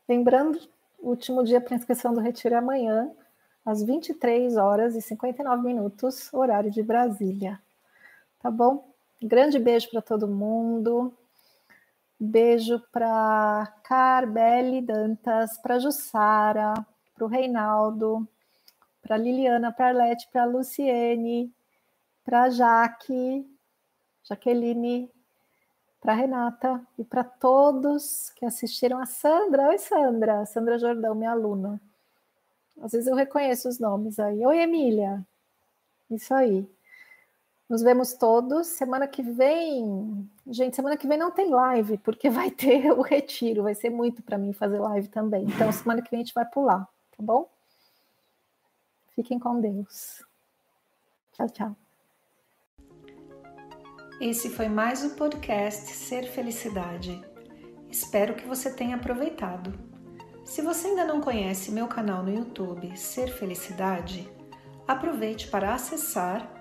lembrando o último dia para inscrição do retiro é amanhã, às 23 horas e 59 minutos, horário de Brasília. Tá bom? grande beijo para todo mundo. Beijo para Carbele Dantas, para Jussara, para o Reinaldo, para Liliana, para Arlete, para Luciene, para Jaque, Jaqueline, para Renata e para todos que assistiram a Sandra. Oi, Sandra. Sandra Jordão, minha aluna. Às vezes eu reconheço os nomes aí. Oi, Emília. Isso aí. Nos vemos todos. Semana que vem, gente, semana que vem não tem live, porque vai ter (laughs) o retiro. Vai ser muito para mim fazer live também. Então, semana que vem a gente vai pular, tá bom? Fiquem com Deus. Tchau, tchau. Esse foi mais o podcast Ser Felicidade. Espero que você tenha aproveitado. Se você ainda não conhece meu canal no YouTube Ser Felicidade, aproveite para acessar